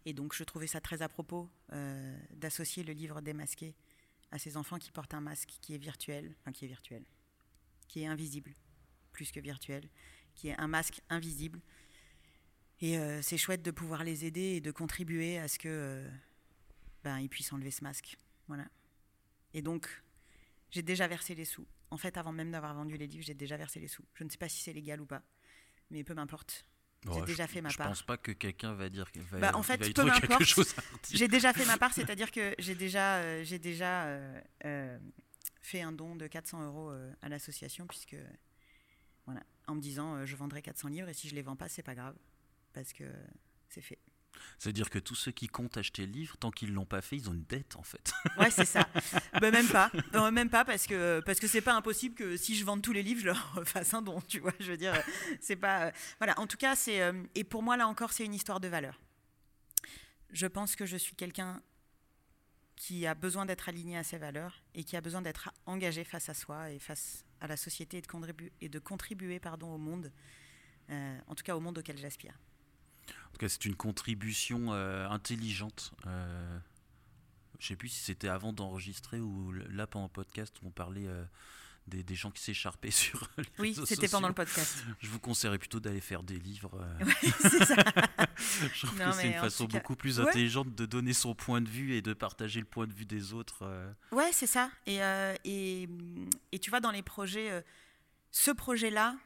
Et donc, je trouvais ça très à propos euh, d'associer le livre démasqué à ces enfants qui portent un masque qui est virtuel, enfin qui est virtuel, qui est invisible, plus que virtuel, qui est un masque invisible. Et euh, c'est chouette de pouvoir les aider et de contribuer à ce que euh, ben, ils puissent enlever ce masque. Voilà. Et donc, j'ai déjà versé les sous. En fait, avant même d'avoir vendu les livres, j'ai déjà versé les sous. Je ne sais pas si c'est légal ou pas, mais peu m'importe. J'ai déjà je- fait ma je part. pense pas que quelqu'un va dire qu'il va, Bah, en fait, va y peu quelque m'importe. chose. J'ai déjà fait ma part, c'est-à-dire que j'ai déjà, euh, j'ai déjà euh, euh, fait un don de 400 euros à l'association, puisque, voilà, en me disant, je vendrai 400 livres et si je les vends pas, c'est pas grave, parce que c'est fait. C'est-à-dire que tous ceux qui comptent acheter le livre, tant qu'ils l'ont pas fait, ils ont une dette en fait. Ouais, c'est ça. bah, même pas, Non, même pas, parce que parce que c'est pas impossible que si je vende tous les livres, je leur fasse un don, tu vois. Je veux dire, c'est pas. euh, Voilà. En tout cas, c'est euh, et pour moi là encore, c'est une histoire de valeur. Je pense que je suis quelqu'un qui a besoin d'être aligné à ses valeurs et qui a besoin d'être engagé face à soi et face à la société et de contribuer, et de contribuer pardon, au monde, euh, en tout cas au monde auquel j'aspire. En tout cas, c'est une contribution euh, intelligente. Euh, je sais plus si c'était avant d'enregistrer ou là pendant le podcast où on parlait euh, des, des gens qui s'écharpaient sur les Oui, réseaux c'était pendant le podcast. Je vous conseillerais plutôt d'aller faire des livres. euh, Ouais, c'est ça. je trouve Non, que c'est une façon cas- beaucoup plus Ouais. intelligente de donner son point de vue et de partager le point de vue des autres. Ouais, c'est ça. Et, et, et tu vois, dans les projets, ce projet-là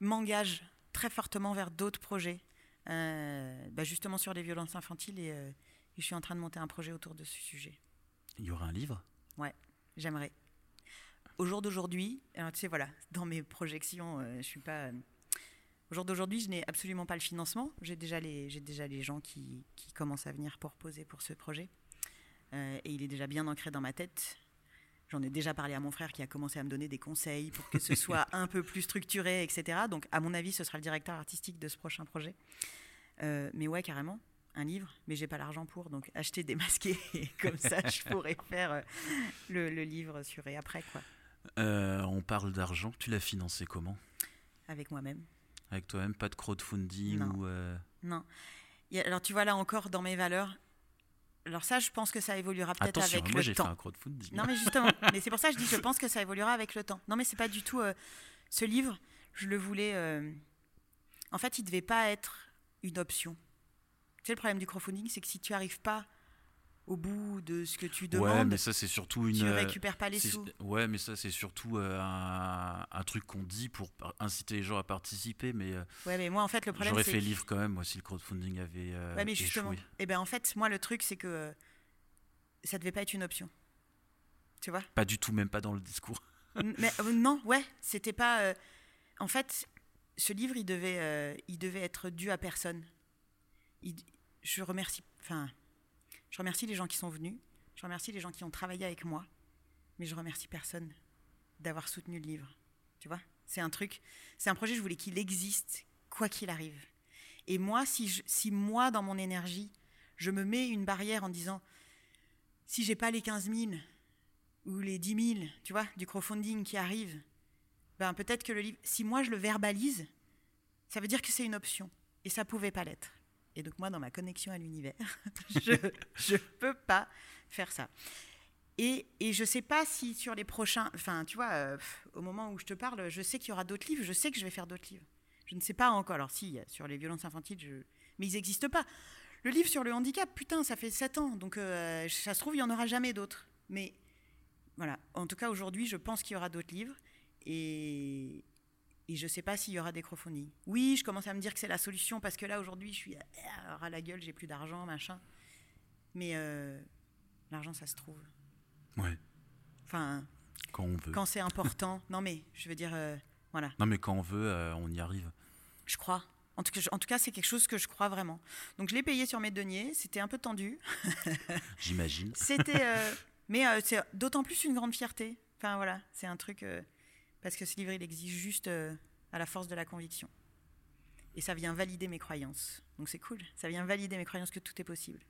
m'engage très fortement vers d'autres projets, euh, bah, justement sur les violences infantiles. Et, euh, et je suis en train de monter un projet autour de ce sujet. Il y aura un livre? J'aimerais. Au jour d'aujourd'hui, alors, tu sais, voilà, dans mes projections, euh, je suis pas. euh, au jour d'aujourd'hui, je n'ai absolument pas le financement. J'ai déjà les, j'ai déjà les gens qui, qui commencent à venir pour poser pour ce projet. Euh, et il est déjà bien ancré dans ma tête. J'en ai déjà parlé à mon frère qui a commencé à me donner des conseils pour que ce soit un peu plus structuré, etc. Donc, à mon avis, ce sera le directeur artistique de ce prochain projet. Euh, mais ouais, carrément, un livre, mais j'ai pas l'argent pour, donc acheter et comme ça, je pourrais faire euh, le, le livre sur et après, quoi, Euh, on parle d'argent. Tu l'as financé comment? Avec moi-même. Avec toi-même Pas de crowdfunding Non. ou euh, Non. A- alors, tu vois, là encore, dans mes valeurs, alors ça, je pense que ça évoluera peut-être avec moi le j'ai fait temps. un crowdfunding. Non, mais justement, mais c'est pour ça que je dis, je pense que ça évoluera avec le temps. Non, mais c'est pas du tout. euh, ce livre, je le voulais. euh, en fait, il devait pas être une option. Tu sais, le problème du crowdfunding, c'est que si tu arrives pas au bout de ce que tu ouais, demandes, mais ça c'est surtout une. tu euh, récupères pas les sous. Ouais, mais ça c'est surtout euh, un, un truc qu'on dit pour inciter les gens à participer. Mais euh, Ouais, mais moi, en fait, le problème, j'aurais fait livre quand même, moi, si le crowdfunding avait euh, Ouais, mais justement. échoué. Et ben, en fait, moi, le truc, c'est que ça devait pas être une option. Tu vois? Pas du tout, même pas dans le discours. Mais non, ouais, c'était pas. en fait, ce livre, il devait, il devait être dû à personne. Il- je remercie, enfin, je remercie les gens qui sont venus. Je remercie les gens qui ont travaillé avec moi, mais je remercie personne d'avoir soutenu le livre. Tu vois, c'est un truc, c'est un projet. Je voulais qu'il existe quoi qu'il arrive. Et moi, si, je- moi, dans mon énergie, je me mets une barrière en disant, si j'ai pas les 15 000 ou les 10 000, tu vois, du crowdfunding qui arrive, ben peut-être que le livre, si moi je le verbalise, ça veut dire que c'est une option. Et ça pouvait pas l'être. Et donc moi, dans ma connexion à l'univers, je je peux pas faire ça. Et, et je sais pas si sur les prochains, enfin tu vois, euh, au moment où je te parle, je sais qu'il y aura d'autres livres, je sais que je vais faire d'autres livres. Je ne sais pas encore. Alors si, sur les violences infantiles, mais ils n'existent pas. Le livre sur le handicap, putain, ça fait 7 ans, donc euh, ça se trouve, il n'y en aura jamais d'autres. Mais voilà, en tout cas aujourd'hui, je pense qu'il y aura d'autres livres et, et je ne sais pas s'il y aura des crowdfunding. Oui, je commence à me dire que c'est la solution parce que là aujourd'hui, je suis à, à la gueule, j'ai plus d'argent, machin. Mais euh, l'argent, ça se trouve. Ouais, Enfin, quand on veut. quand c'est important. non mais, je veux dire, euh, voilà. Non, mais quand on veut, euh, on y arrive. Je crois. En tout cas, je- en tout cas, c'est quelque chose que je crois vraiment. Donc, je l'ai payé sur mes deniers. C'était un peu tendu. J'imagine. C'était, euh, mais euh, c'est d'autant plus une grande fierté. Enfin voilà, c'est un truc euh, parce que ce livre, il existe juste euh, à la force de la conviction. Et ça vient valider mes croyances. Donc c'est cool. Ça vient valider mes croyances que tout est possible,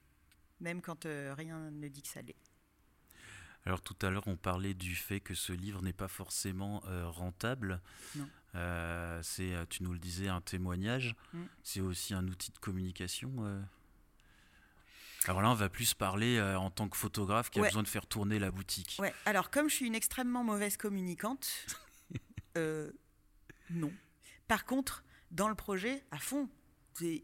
même quand euh, rien ne dit que ça l'est. Alors tout à l'heure, on parlait du fait que ce livre n'est pas forcément euh, rentable. Non. Euh, c'est, tu nous le disais, un témoignage. Mm. C'est aussi un outil de communication. euh. Alors là, on va plus parler en tant que photographe qui a Ouais. besoin de faire tourner la boutique. Ouais. Alors comme je suis une extrêmement mauvaise communicante, euh, non. Par contre, dans le projet, à fond, euh,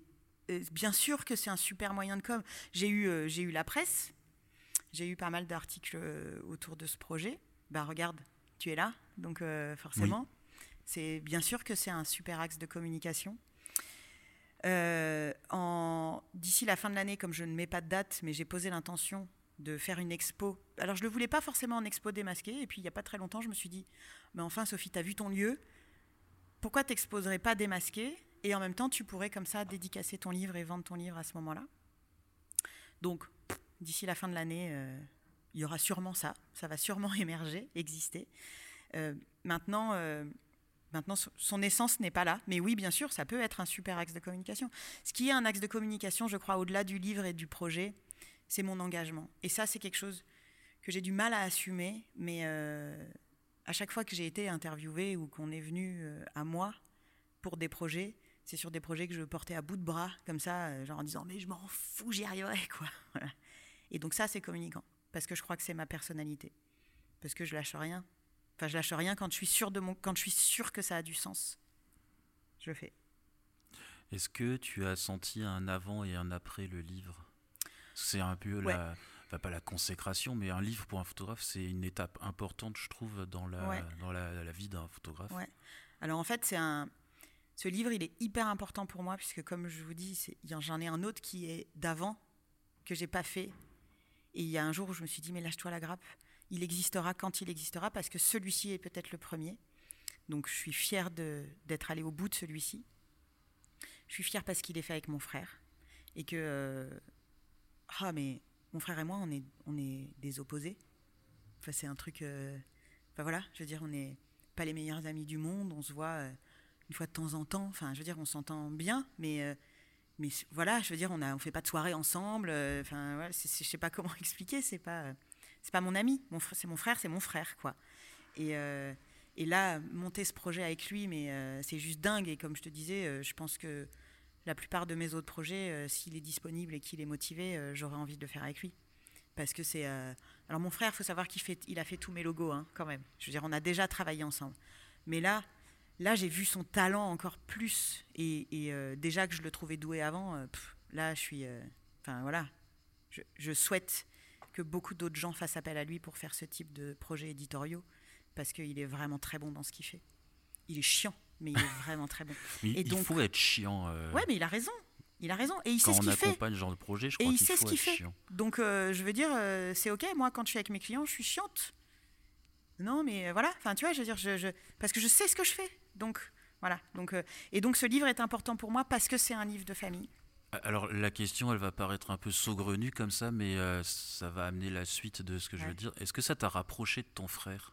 bien sûr que c'est un super moyen de com. J'ai eu, euh, j'ai eu la presse, j'ai eu pas mal d'articles euh, autour de ce projet. Ben regarde, tu es là, donc euh, forcément, c'est bien sûr que c'est un super axe de communication. En- D'ici la fin de l'année, comme je ne mets pas de date, mais j'ai posé l'intention de faire une expo. Alors je ne le voulais pas forcément en expo démasqué, et puis il n'y a pas très longtemps, je me suis dit, mais enfin Sophie, tu as vu ton lieu, pourquoi t'exposerais pas démasqué Et en même temps, tu pourrais comme ça dédicacer ton livre et vendre ton livre à ce moment-là? Donc, d'ici la fin de l'année, euh, il y aura sûrement ça, ça va sûrement émerger, exister. Euh, maintenant, euh, maintenant, so- son essence n'est pas là, mais oui, bien sûr, ça peut être un super axe de communication. Ce qui est un axe de communication, je crois, au-delà du livre et du projet, c'est mon engagement. Et ça, c'est quelque chose que j'ai du mal à assumer, mais à chaque fois que j'ai été interviewée ou qu'on est venu euh, à moi pour des projets, c'est sur des projets que je portais à bout de bras, comme ça, euh, genre en disant mais je m'en fous, j'y arriverai, quoi. Voilà. Et donc ça, c'est communicant, parce que je crois que c'est ma personnalité, parce que je lâche rien. Enfin, je lâche rien quand je suis sûr de mon, quand je suis sûr que ça a du sens. Je fais. Est-ce que tu as senti un avant et un après le livre? C'est un peu Ouais. la, enfin, pas la consécration, mais un livre pour un photographe, c'est une étape importante, je trouve, dans la, Ouais. dans la, la vie d'un photographe. Ouais. Alors en fait, c'est un. Ce livre, il est hyper important pour moi puisque, comme je vous dis, c'est- j'en ai un autre qui est d'avant que j'ai pas fait. Et il y a un jour où je me suis dit, mais lâche-toi la grappe. Il existera quand il existera parce que celui-ci est peut-être le premier. Donc je suis fière de- d'être allée au bout de celui-ci. Je suis fière parce qu'il est fait avec mon frère et que euh, ah mais mon frère et moi on est on est des opposés. Enfin, c'est un truc. euh, Enfin voilà, je veux dire, on n'est pas les meilleurs amis du monde. On se voit euh, une fois de temps en temps. Enfin, je veux dire, on s'entend bien, mais. euh, mais c- voilà, je veux dire, on a, on fait pas de soirée ensemble. Enfin, voilà, c'est- je sais pas comment expliquer. C'est pas, c'est pas mon ami. Mon c'est mon frère, c'est mon frère, quoi. Et, et là, monter ce projet avec lui, mais c'est juste dingue. Et comme je te disais, je pense que la plupart de mes autres projets, euh, s'il est disponible et qu'il est motivé, euh, j'aurais envie de le faire avec lui. Parce que c'est. euh, Alors, mon frère, il faut savoir qu'il a fait tous mes logos, hein, quand même. Je veux dire, on a déjà travaillé ensemble. Mais là, là j'ai vu son talent encore plus. Et, déjà que je le trouvais doué avant, là, je suis. Enfin, voilà. Je, je souhaite que beaucoup d'autres gens fassent appel à lui pour faire ce type de projets éditoriaux. Parce qu'il est vraiment très bon dans ce qu'il fait. Il est chiant, mais il est vraiment très bon. Mais Et il donc- faut être chiant. euh, Ouais, mais il a raison. Il a raison. Et il quand sait ce on qu'il fait. accompagne ce genre de projet, je Et crois il qu'il sait faut ce qu'il être fait. chiant. Donc, euh, je veux dire, euh, c'est OK. Moi, quand je suis avec mes clients, je suis chiante. Non, mais voilà. Enfin, tu vois, je veux dire, je, je- parce que je sais ce que je fais. Donc, voilà. Donc, et donc, ce livre est important pour moi parce que c'est un livre de famille. Alors la question, elle va paraître un peu saugrenue comme ça, mais euh, ça va amener la suite de ce que je veux dire. Est-ce que ça t'a rapproché de ton frère?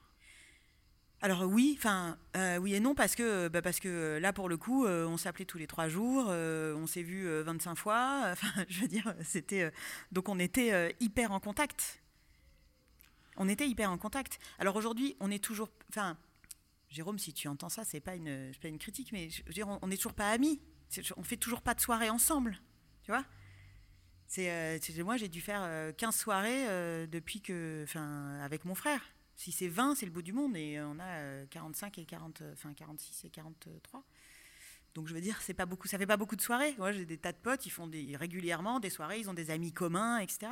Alors oui, enfin euh, oui et non parce que bah, parce que euh, là pour le coup euh, on s'appelait tous les trois jours, euh, on s'est vu euh, 25 fois. Enfin je veux dire c'était euh, donc on était euh, hyper en contact. On était hyper en contact. Alors aujourd'hui on est toujours enfin Jérôme si tu entends ça c'est pas une pas une critique mais je veux dire on, on est toujours pas amis. On fait toujours pas de soirée ensemble, tu vois. C'est euh, moi j'ai dû faire euh, 15 soirées euh, depuis que enfin avec mon frère. Si c'est 20, c'est le bout du monde et euh, on a euh, 45 et 40 euh, enfin 46 et 43. Donc je veux dire, c'est pas beaucoup, ça fait pas beaucoup de soirées. Moi, j'ai des tas de potes, ils font des, régulièrement des soirées, ils ont des amis communs, etc.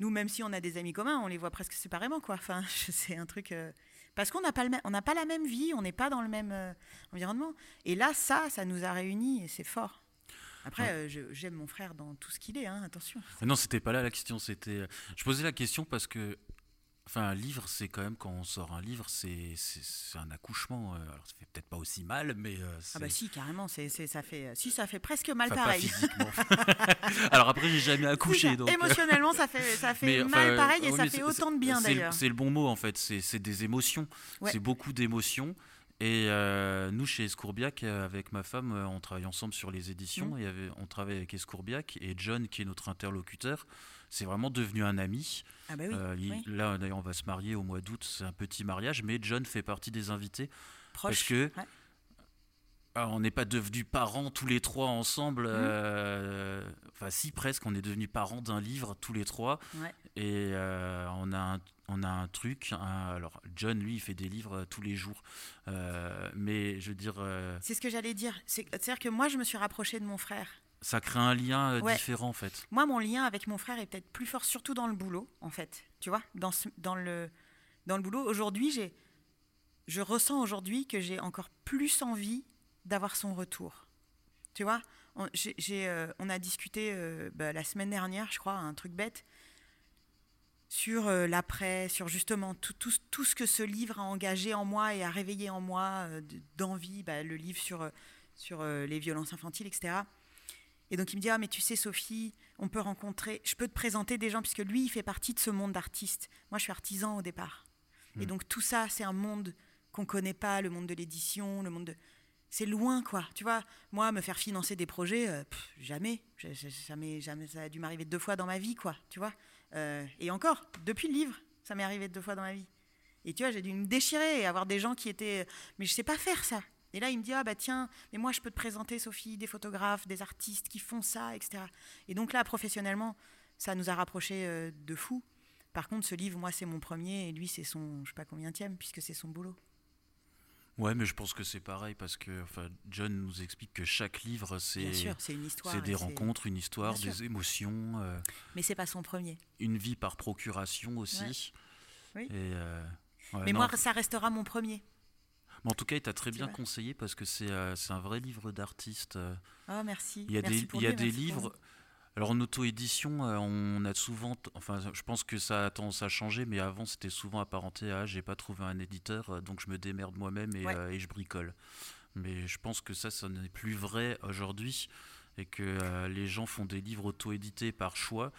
Nous, même si on a des amis communs, on les voit presque séparément, quoi. Enfin, c'est un truc euh, parce qu'on n'a pas le on n'a pas la même vie, on n'est pas dans le même euh, environnement. Et là, ça, ça nous a réunis et c'est fort. Après, Ouais. euh, j'aime mon frère dans tout ce qu'il est, hein, attention. Ah Non, c'était pas là la question. C'était. Je posais la question parce que, enfin, un livre, c'est quand même quand on sort un livre, c'est un accouchement. euh, Alors, ça fait peut-être pas aussi mal, mais euh. Ah bah si, carrément, c'est, ça fait, si ça fait presque mal enfin, pareil. Alors après, j'ai jamais accouché, donc. euh, Émotionnellement, ça fait, ça fait Mais, mal enfin, pareil et oui, ça fait autant de bien d'ailleurs. C'est le bon mot en fait, c'est des émotions. Ouais. C'est beaucoup d'émotions. Et euh, nous, chez Escourbiac, avec ma femme, on travaille ensemble sur les éditions. Mhm. Et on travaille avec Escourbiac. Et John, qui est notre interlocuteur, c'est vraiment devenu un ami. Ah bah oui, Euh, il- oui. Là, d'ailleurs, on va se marier au mois d'août. C'est un petit mariage. Mais John fait partie des invités. proche. parce que- Ouais. Alors, on n'est pas devenus parents tous les trois ensemble. Mhm. euh, Enfin, si, presque. On est devenus parents d'un livre tous les trois. Ouais. Et euh, on, a un, on a un truc. un- alors, John, lui, il fait des livres tous les jours. Euh, mais je veux dire, C'est ce que j'allais dire. C'est- C'est-à-dire que moi, je me suis rapprochée de mon frère. Ça crée un lien euh, Ouais. différent, en fait. Moi, mon lien avec mon frère est peut-être plus fort, surtout dans le boulot, en fait. Tu vois, dans, ce- dans, le, dans le boulot. Aujourd'hui, j'ai, je ressens aujourd'hui que j'ai encore plus envie d'avoir son retour. Tu vois, on, j'ai- j'ai, euh, on a discuté euh, bah, la semaine dernière, je crois, un truc bête, sur euh, l'après, sur justement tout, tout, tout ce que ce livre a engagé en moi et a réveillé en moi de- d'envie, bah, le livre sur, sur les violences infantiles, etc. Et donc il me dit ah mais tu sais Sophie, on peut rencontrer, je peux te présenter des gens puisque lui il fait partie de ce monde d'artistes. Moi je suis artisan au départ. Et Mm. donc tout ça c'est un monde qu'on connaît pas, le monde de l'édition, le monde de c'est loin quoi. Tu vois, moi me faire financer des projets euh, pff, jamais, jamais jamais ça a dû m'arriver deux fois dans ma vie quoi, tu vois. Euh, et encore depuis le livre, ça m'est arrivé deux fois dans ma vie. Et tu vois, j'ai dû me déchirer et avoir des gens qui étaient mais je sais pas faire ça. Et là, il me dit Ah, bah tiens, mais moi, je peux te présenter, Sophie, des photographes, des artistes qui font ça, etc. Et donc là, professionnellement, ça nous a rapprochés euh, de fou. Par contre, ce livre, moi, c'est mon premier et lui, c'est son, je sais pas combien puisque c'est son boulot. Ouais, mais je pense que c'est pareil parce que enfin, John nous explique que chaque livre, c'est des rencontres, une histoire, des émotions, euh, Mais c'est pas son premier. une vie par procuration aussi. Oui. Et, euh, ouais, mais non, moi, ça restera mon premier. Mais en tout cas, il t'a très bien conseillé parce que c'est euh, c'est un vrai livre d'artiste. euh. Oh, merci. Il y a Merci des, pour il y a lui, des merci pour livres. Alors en auto-édition, euh, on a souvent, enfin je pense que ça a tendance à changer, mais avant c'était souvent apparenté à j'ai pas trouvé un éditeur, euh, donc je me démerde moi-même et, Ouais. euh, et je bricole. Mais je pense que ça, ça n'est plus vrai aujourd'hui et que les gens font des livres auto-édités par choix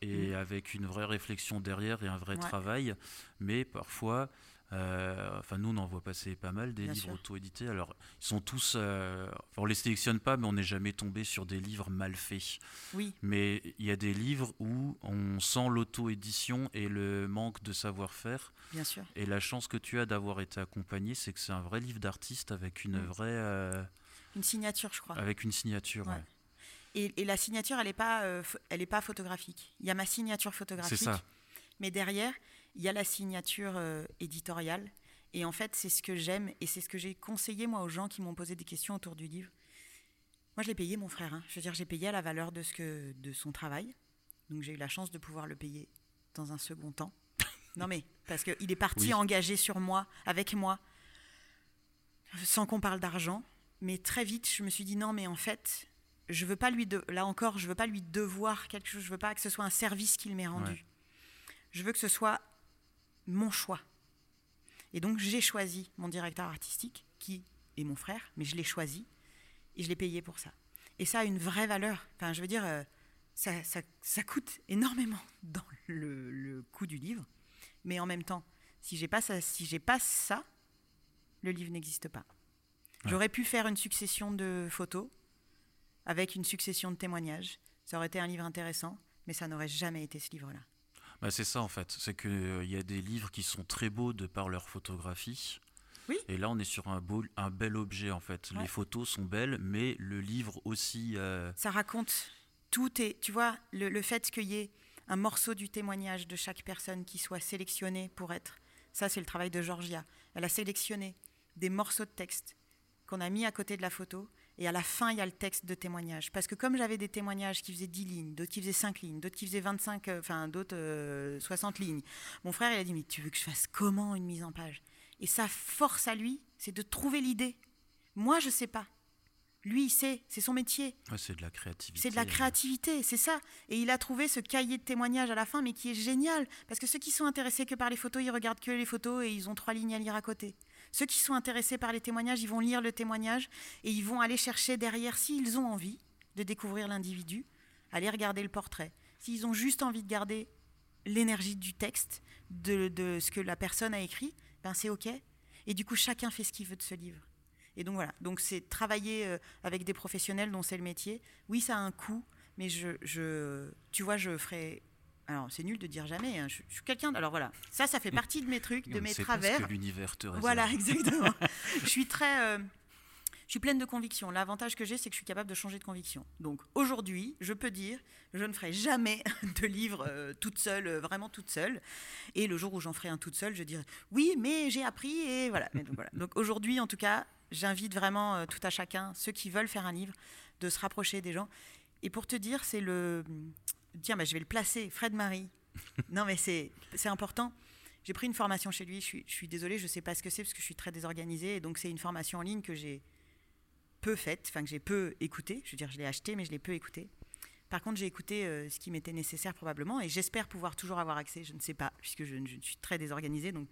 et Mm. avec une vraie réflexion derrière et un vrai Ouais. travail. Mais parfois, euh, enfin nous on en voit passer pas mal des Bien livres auto-édités. Alors ils sont tous, euh, enfin, on les sélectionne pas, mais on n'est jamais tombé sur des livres mal faits. Oui, Mais il y a des livres où on sent l'auto-édition et le manque de savoir-faire. bien sûr. Et la chance que tu as d'avoir été accompagné, c'est que c'est un vrai livre d'artiste avec une Mm. vraie, euh, Une signature, je crois. avec une signature. Ouais. ouais. Et, et la signature, elle n'est pas, euh, elle est pas photographique. Il y a ma signature photographique. C'est ça. Mais derrière, il y a la signature euh, éditoriale. Et en fait, c'est ce que j'aime et c'est ce que j'ai conseillé moi aux gens qui m'ont posé des questions autour du livre. Moi, je l'ai payé, mon frère. hein. Je veux dire, j'ai payé à la valeur de, ce que, de son travail. Donc, j'ai eu la chance de pouvoir le payer dans un second temps. Non, mais parce qu'il est parti Oui. engagé sur moi, avec moi, sans qu'on parle d'argent. Mais très vite, je me suis dit non, mais en fait, je veux pas lui de... là encore, je veux pas lui devoir quelque chose. Je veux pas que ce soit un service qu'il m'ait rendu. Ouais. Je veux que ce soit mon choix. Et donc j'ai choisi mon directeur artistique, qui est mon frère, mais je l'ai choisi et je l'ai payé pour ça. Et ça a une vraie valeur. Enfin, je veux dire, euh, ça, ça- ça coûte énormément dans le, le coût du livre, mais en même temps, si j'ai pas ça, si j'ai pas ça, le livre n'existe pas. Ouais. J'aurais pu faire une succession de photos avec une succession de témoignages. Ça aurait été un livre intéressant, mais ça n'aurait jamais été ce livre-là. Bah, c'est ça en fait, c'est qu'il y a des livres qui sont très beaux de par leur photographie. Oui. Et là, on est sur un, beau, un bel objet en fait. Ouais. Les photos sont belles, mais le livre aussi. euh, ça raconte tout et tu vois le, le fait qu'il y ait un morceau du témoignage de chaque personne qui soit sélectionné pour être ça c'est le travail de Georgia elle a sélectionné des morceaux de texte qu'on a mis à côté de la photo et à la fin il y a le texte de témoignage parce que comme j'avais des témoignages qui faisaient 10 lignes d'autres qui faisaient 5 lignes d'autres qui faisaient 25 euh, enfin d'autres euh, 60 lignes mon frère il a dit mais tu veux que je fasse comment une mise en page? Et sa force à lui c'est de trouver l'idée moi je sais pas lui il sait c'est son métier ouais, c'est de la créativité. c'est de la créativité, c'est ça. Et il a trouvé ce cahier de témoignages à la fin, mais qui est génial. Parce que ceux qui sont intéressés que par les photos, ils regardent que les photos et ils ont trois lignes à lire à côté. Ceux qui sont intéressés par les témoignages, ils vont lire le témoignage et ils vont aller chercher derrière, s'ils ont envie de découvrir l'individu, aller regarder le portrait. S'ils ont juste envie de garder l'énergie du texte, de, ce que la personne a écrit, ben c'est OK. Et du coup, chacun fait ce qu'il veut de ce livre. Et donc voilà, donc c'est travailler euh, avec des professionnels dont c'est le métier. Oui, ça a un coût, mais je tu vois, je ferai. Alors c'est nul de dire jamais. hein, je, je suis quelqu'un. Alors voilà, ça, ça fait partie de mes trucs, de mes travers. que l'univers te réserve. Voilà, exactement. je suis très. euh, je suis pleine de conviction. L'avantage que j'ai, c'est que je suis capable de changer de conviction. Donc aujourd'hui, je peux dire, je ne ferai jamais de livre euh, toute seule, euh, vraiment toute seule. Et le jour où j'en ferai un toute seule, je dirai oui, mais j'ai appris et voilà. Mais donc, voilà. Donc aujourd'hui, en tout cas, j'invite vraiment tout à chacun, ceux qui veulent faire un livre, de se rapprocher des gens. Et pour te dire, c'est le. Tiens, bah, je vais le placer, Fred Marie. non, mais c'est important. J'ai pris une formation chez lui. Je suis, je suis désolée, je ne sais pas ce que c'est parce que je suis très désorganisée. Et donc, c'est une formation en ligne que j'ai peu faite, enfin, que j'ai peu écoutée. Je veux dire, je l'ai achetée, mais je l'ai peu écoutée. Par contre, j'ai écouté euh, ce qui m'était nécessaire probablement. Et j'espère pouvoir toujours avoir accès. Je ne sais pas, puisque je, je suis très désorganisée. Donc,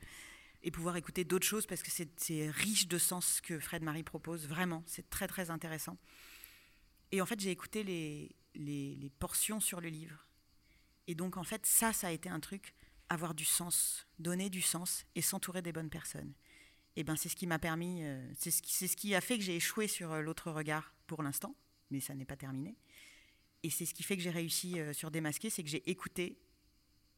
et pouvoir écouter d'autres choses parce que c'est c'est riche de sens ce que Fred Marie propose. Vraiment, c'est très, très intéressant. Et en fait, j'ai écouté les, les, portions sur le livre. Et donc, en fait, ça, ça a été un truc, avoir du sens, donner du sens et s'entourer des bonnes personnes. Et ben, c'est ce qui m'a permis, euh, c'est ce, qui- a fait que j'ai échoué sur euh, l'autre regard pour l'instant, mais ça n'est pas terminé. Et c'est ce qui fait que j'ai réussi euh, sur Démasqué, c'est que j'ai écouté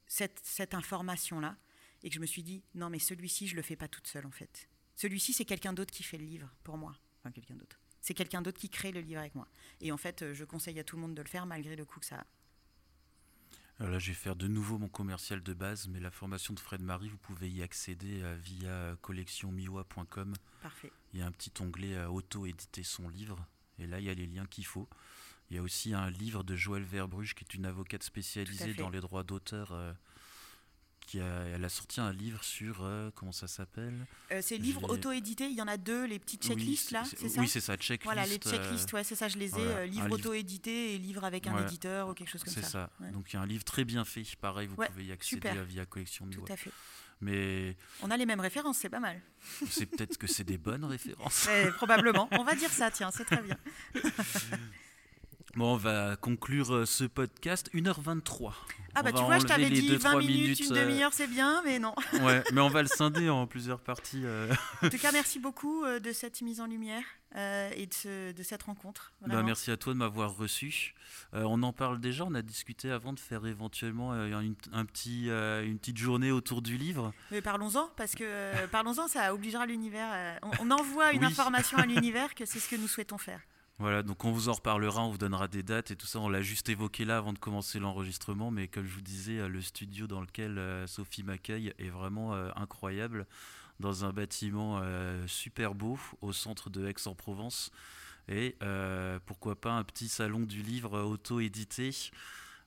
cette, cette information-là et que je me suis dit, non, mais celui-ci, je le fais pas toute seule, en fait. Celui-ci, c'est quelqu'un d'autre qui fait le livre pour moi. Enfin, quelqu'un d'autre. C'est quelqu'un d'autre qui crée le livre avec moi. Et en fait, euh, je conseille à tout le monde de le faire, malgré le coût que ça a. Alors là, je vais faire de nouveau mon commercial de base, mais la formation de Fred Marie, vous pouvez y accéder euh, via collectionmiwa.com. Parfait. Il y a un petit onglet à auto-éditer son livre, et là, il y a les liens qu'il faut. Il y a aussi un livre de Joëlle Verbruge, qui est une avocate spécialisée dans les droits d'auteur. Qui a, elle a sorti un livre sur, euh, comment ça s'appelle Euh, c'est livre J'ai- auto-édité. Il y en a deux, les petites checklists Oui, là, c'est- c'est ça Oui, c'est ça, checklist. Voilà, les euh, checklists, ouais, c'est ça, je les ai. voilà, euh, livre auto-édité et livre avec un éditeur ou quelque chose comme C'est ça. ça. Ouais. Donc il y a un livre très bien fait. Pareil, vous Ouais, pouvez y accéder super. via Collection Tout à fait. Mais On a les mêmes références, c'est pas mal. c'est peut-être que c'est des bonnes références. Probablement. On va dire ça, tiens, c'est très bien. Bon, on va conclure euh, ce podcast 1h23. Ah bah On tu vois, je t'avais dit deux, 20 trois minutes, une euh, demi-heure, c'est bien, mais non. Ouais, mais on va le scinder en plusieurs parties. euh. En tout cas, merci beaucoup de cette mise en lumière et de, ce- de cette rencontre. Bah, merci à toi de m'avoir reçu. Euh, on en parle déjà, on a discuté avant de faire éventuellement une, un petit, une petite journée autour du livre. Mais parlons-en, parce que parlons-en, ça obligera l'univers. on, on envoie une Oui. information à l'univers que c'est ce que nous souhaitons faire. Voilà, donc on vous en reparlera, on vous donnera des dates et tout ça. On l'a juste évoqué là avant de commencer l'enregistrement, mais comme je vous disais, euh, le studio dans lequel euh, Sophie m'accueille est vraiment euh, incroyable, dans un bâtiment super beau au centre de Aix-en-Provence. Et pourquoi pas un petit salon du livre auto-édité.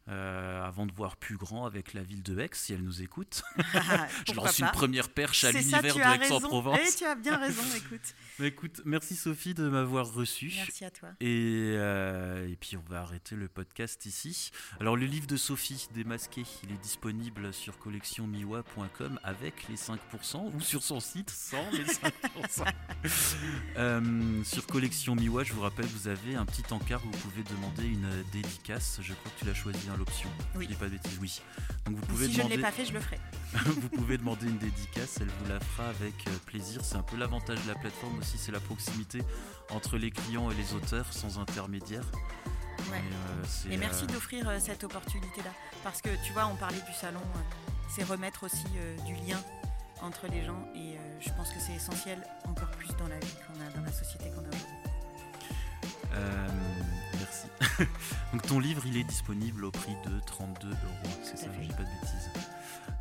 Euh, avant de voir plus grand avec la ville de Aix, si elle nous écoute. Je lance une première perche à l'univers de. Aix-en-Provence. Et tu as bien raison, écoute. Mais écoute, merci Sophie de m'avoir reçu. Merci à toi. Et, euh, et puis on va arrêter le podcast ici. Alors le livre de Sophie, Démasqué, il est disponible sur collectionmiwa.com avec les 5% ou sur son site sans les 5%. Euh, sur Collection Miwa, je vous rappelle, vous avez un petit encart où vous pouvez demander une dédicace. Je crois que tu l'as choisi, hein, l'option. Oui. Je dis pas de bêtises, oui. Donc vous pouvez Si je ne l'ai pas fait, je le ferai. vous pouvez demander une dédicace, elle vous la fera avec euh, plaisir. C'est un peu l'avantage de la plateforme aussi, c'est la proximité entre les clients et les auteurs sans intermédiaire. Ouais. Et, euh, Et merci euh, d'offrir euh, cette opportunité-là. Parce que tu vois, on parlait du salon, euh, c'est remettre aussi euh, du lien entre les gens. Et euh, je pense que c'est essentiel encore plus dans la vie qu'on a, dans la société qu'on a aujourd'hui. Donc ton livre, il est disponible au prix de 32 euros. C'est ça, pas de bêtises.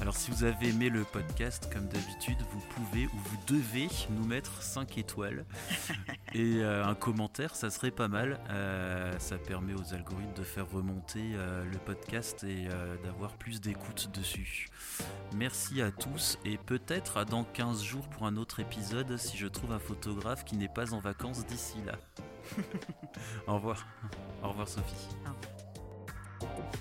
Alors si vous avez aimé le podcast, comme d'habitude, vous pouvez ou vous devez nous mettre 5 étoiles et euh, un commentaire, ça serait pas mal. Euh, ça permet aux algorithmes de faire remonter euh, le podcast et d'avoir plus d'écoute dessus. Merci à tous et peut-être à dans 15 jours pour un autre épisode si je trouve un photographe qui n'est pas en vacances d'ici là. Au revoir. Au revoir Sophie. Au revoir.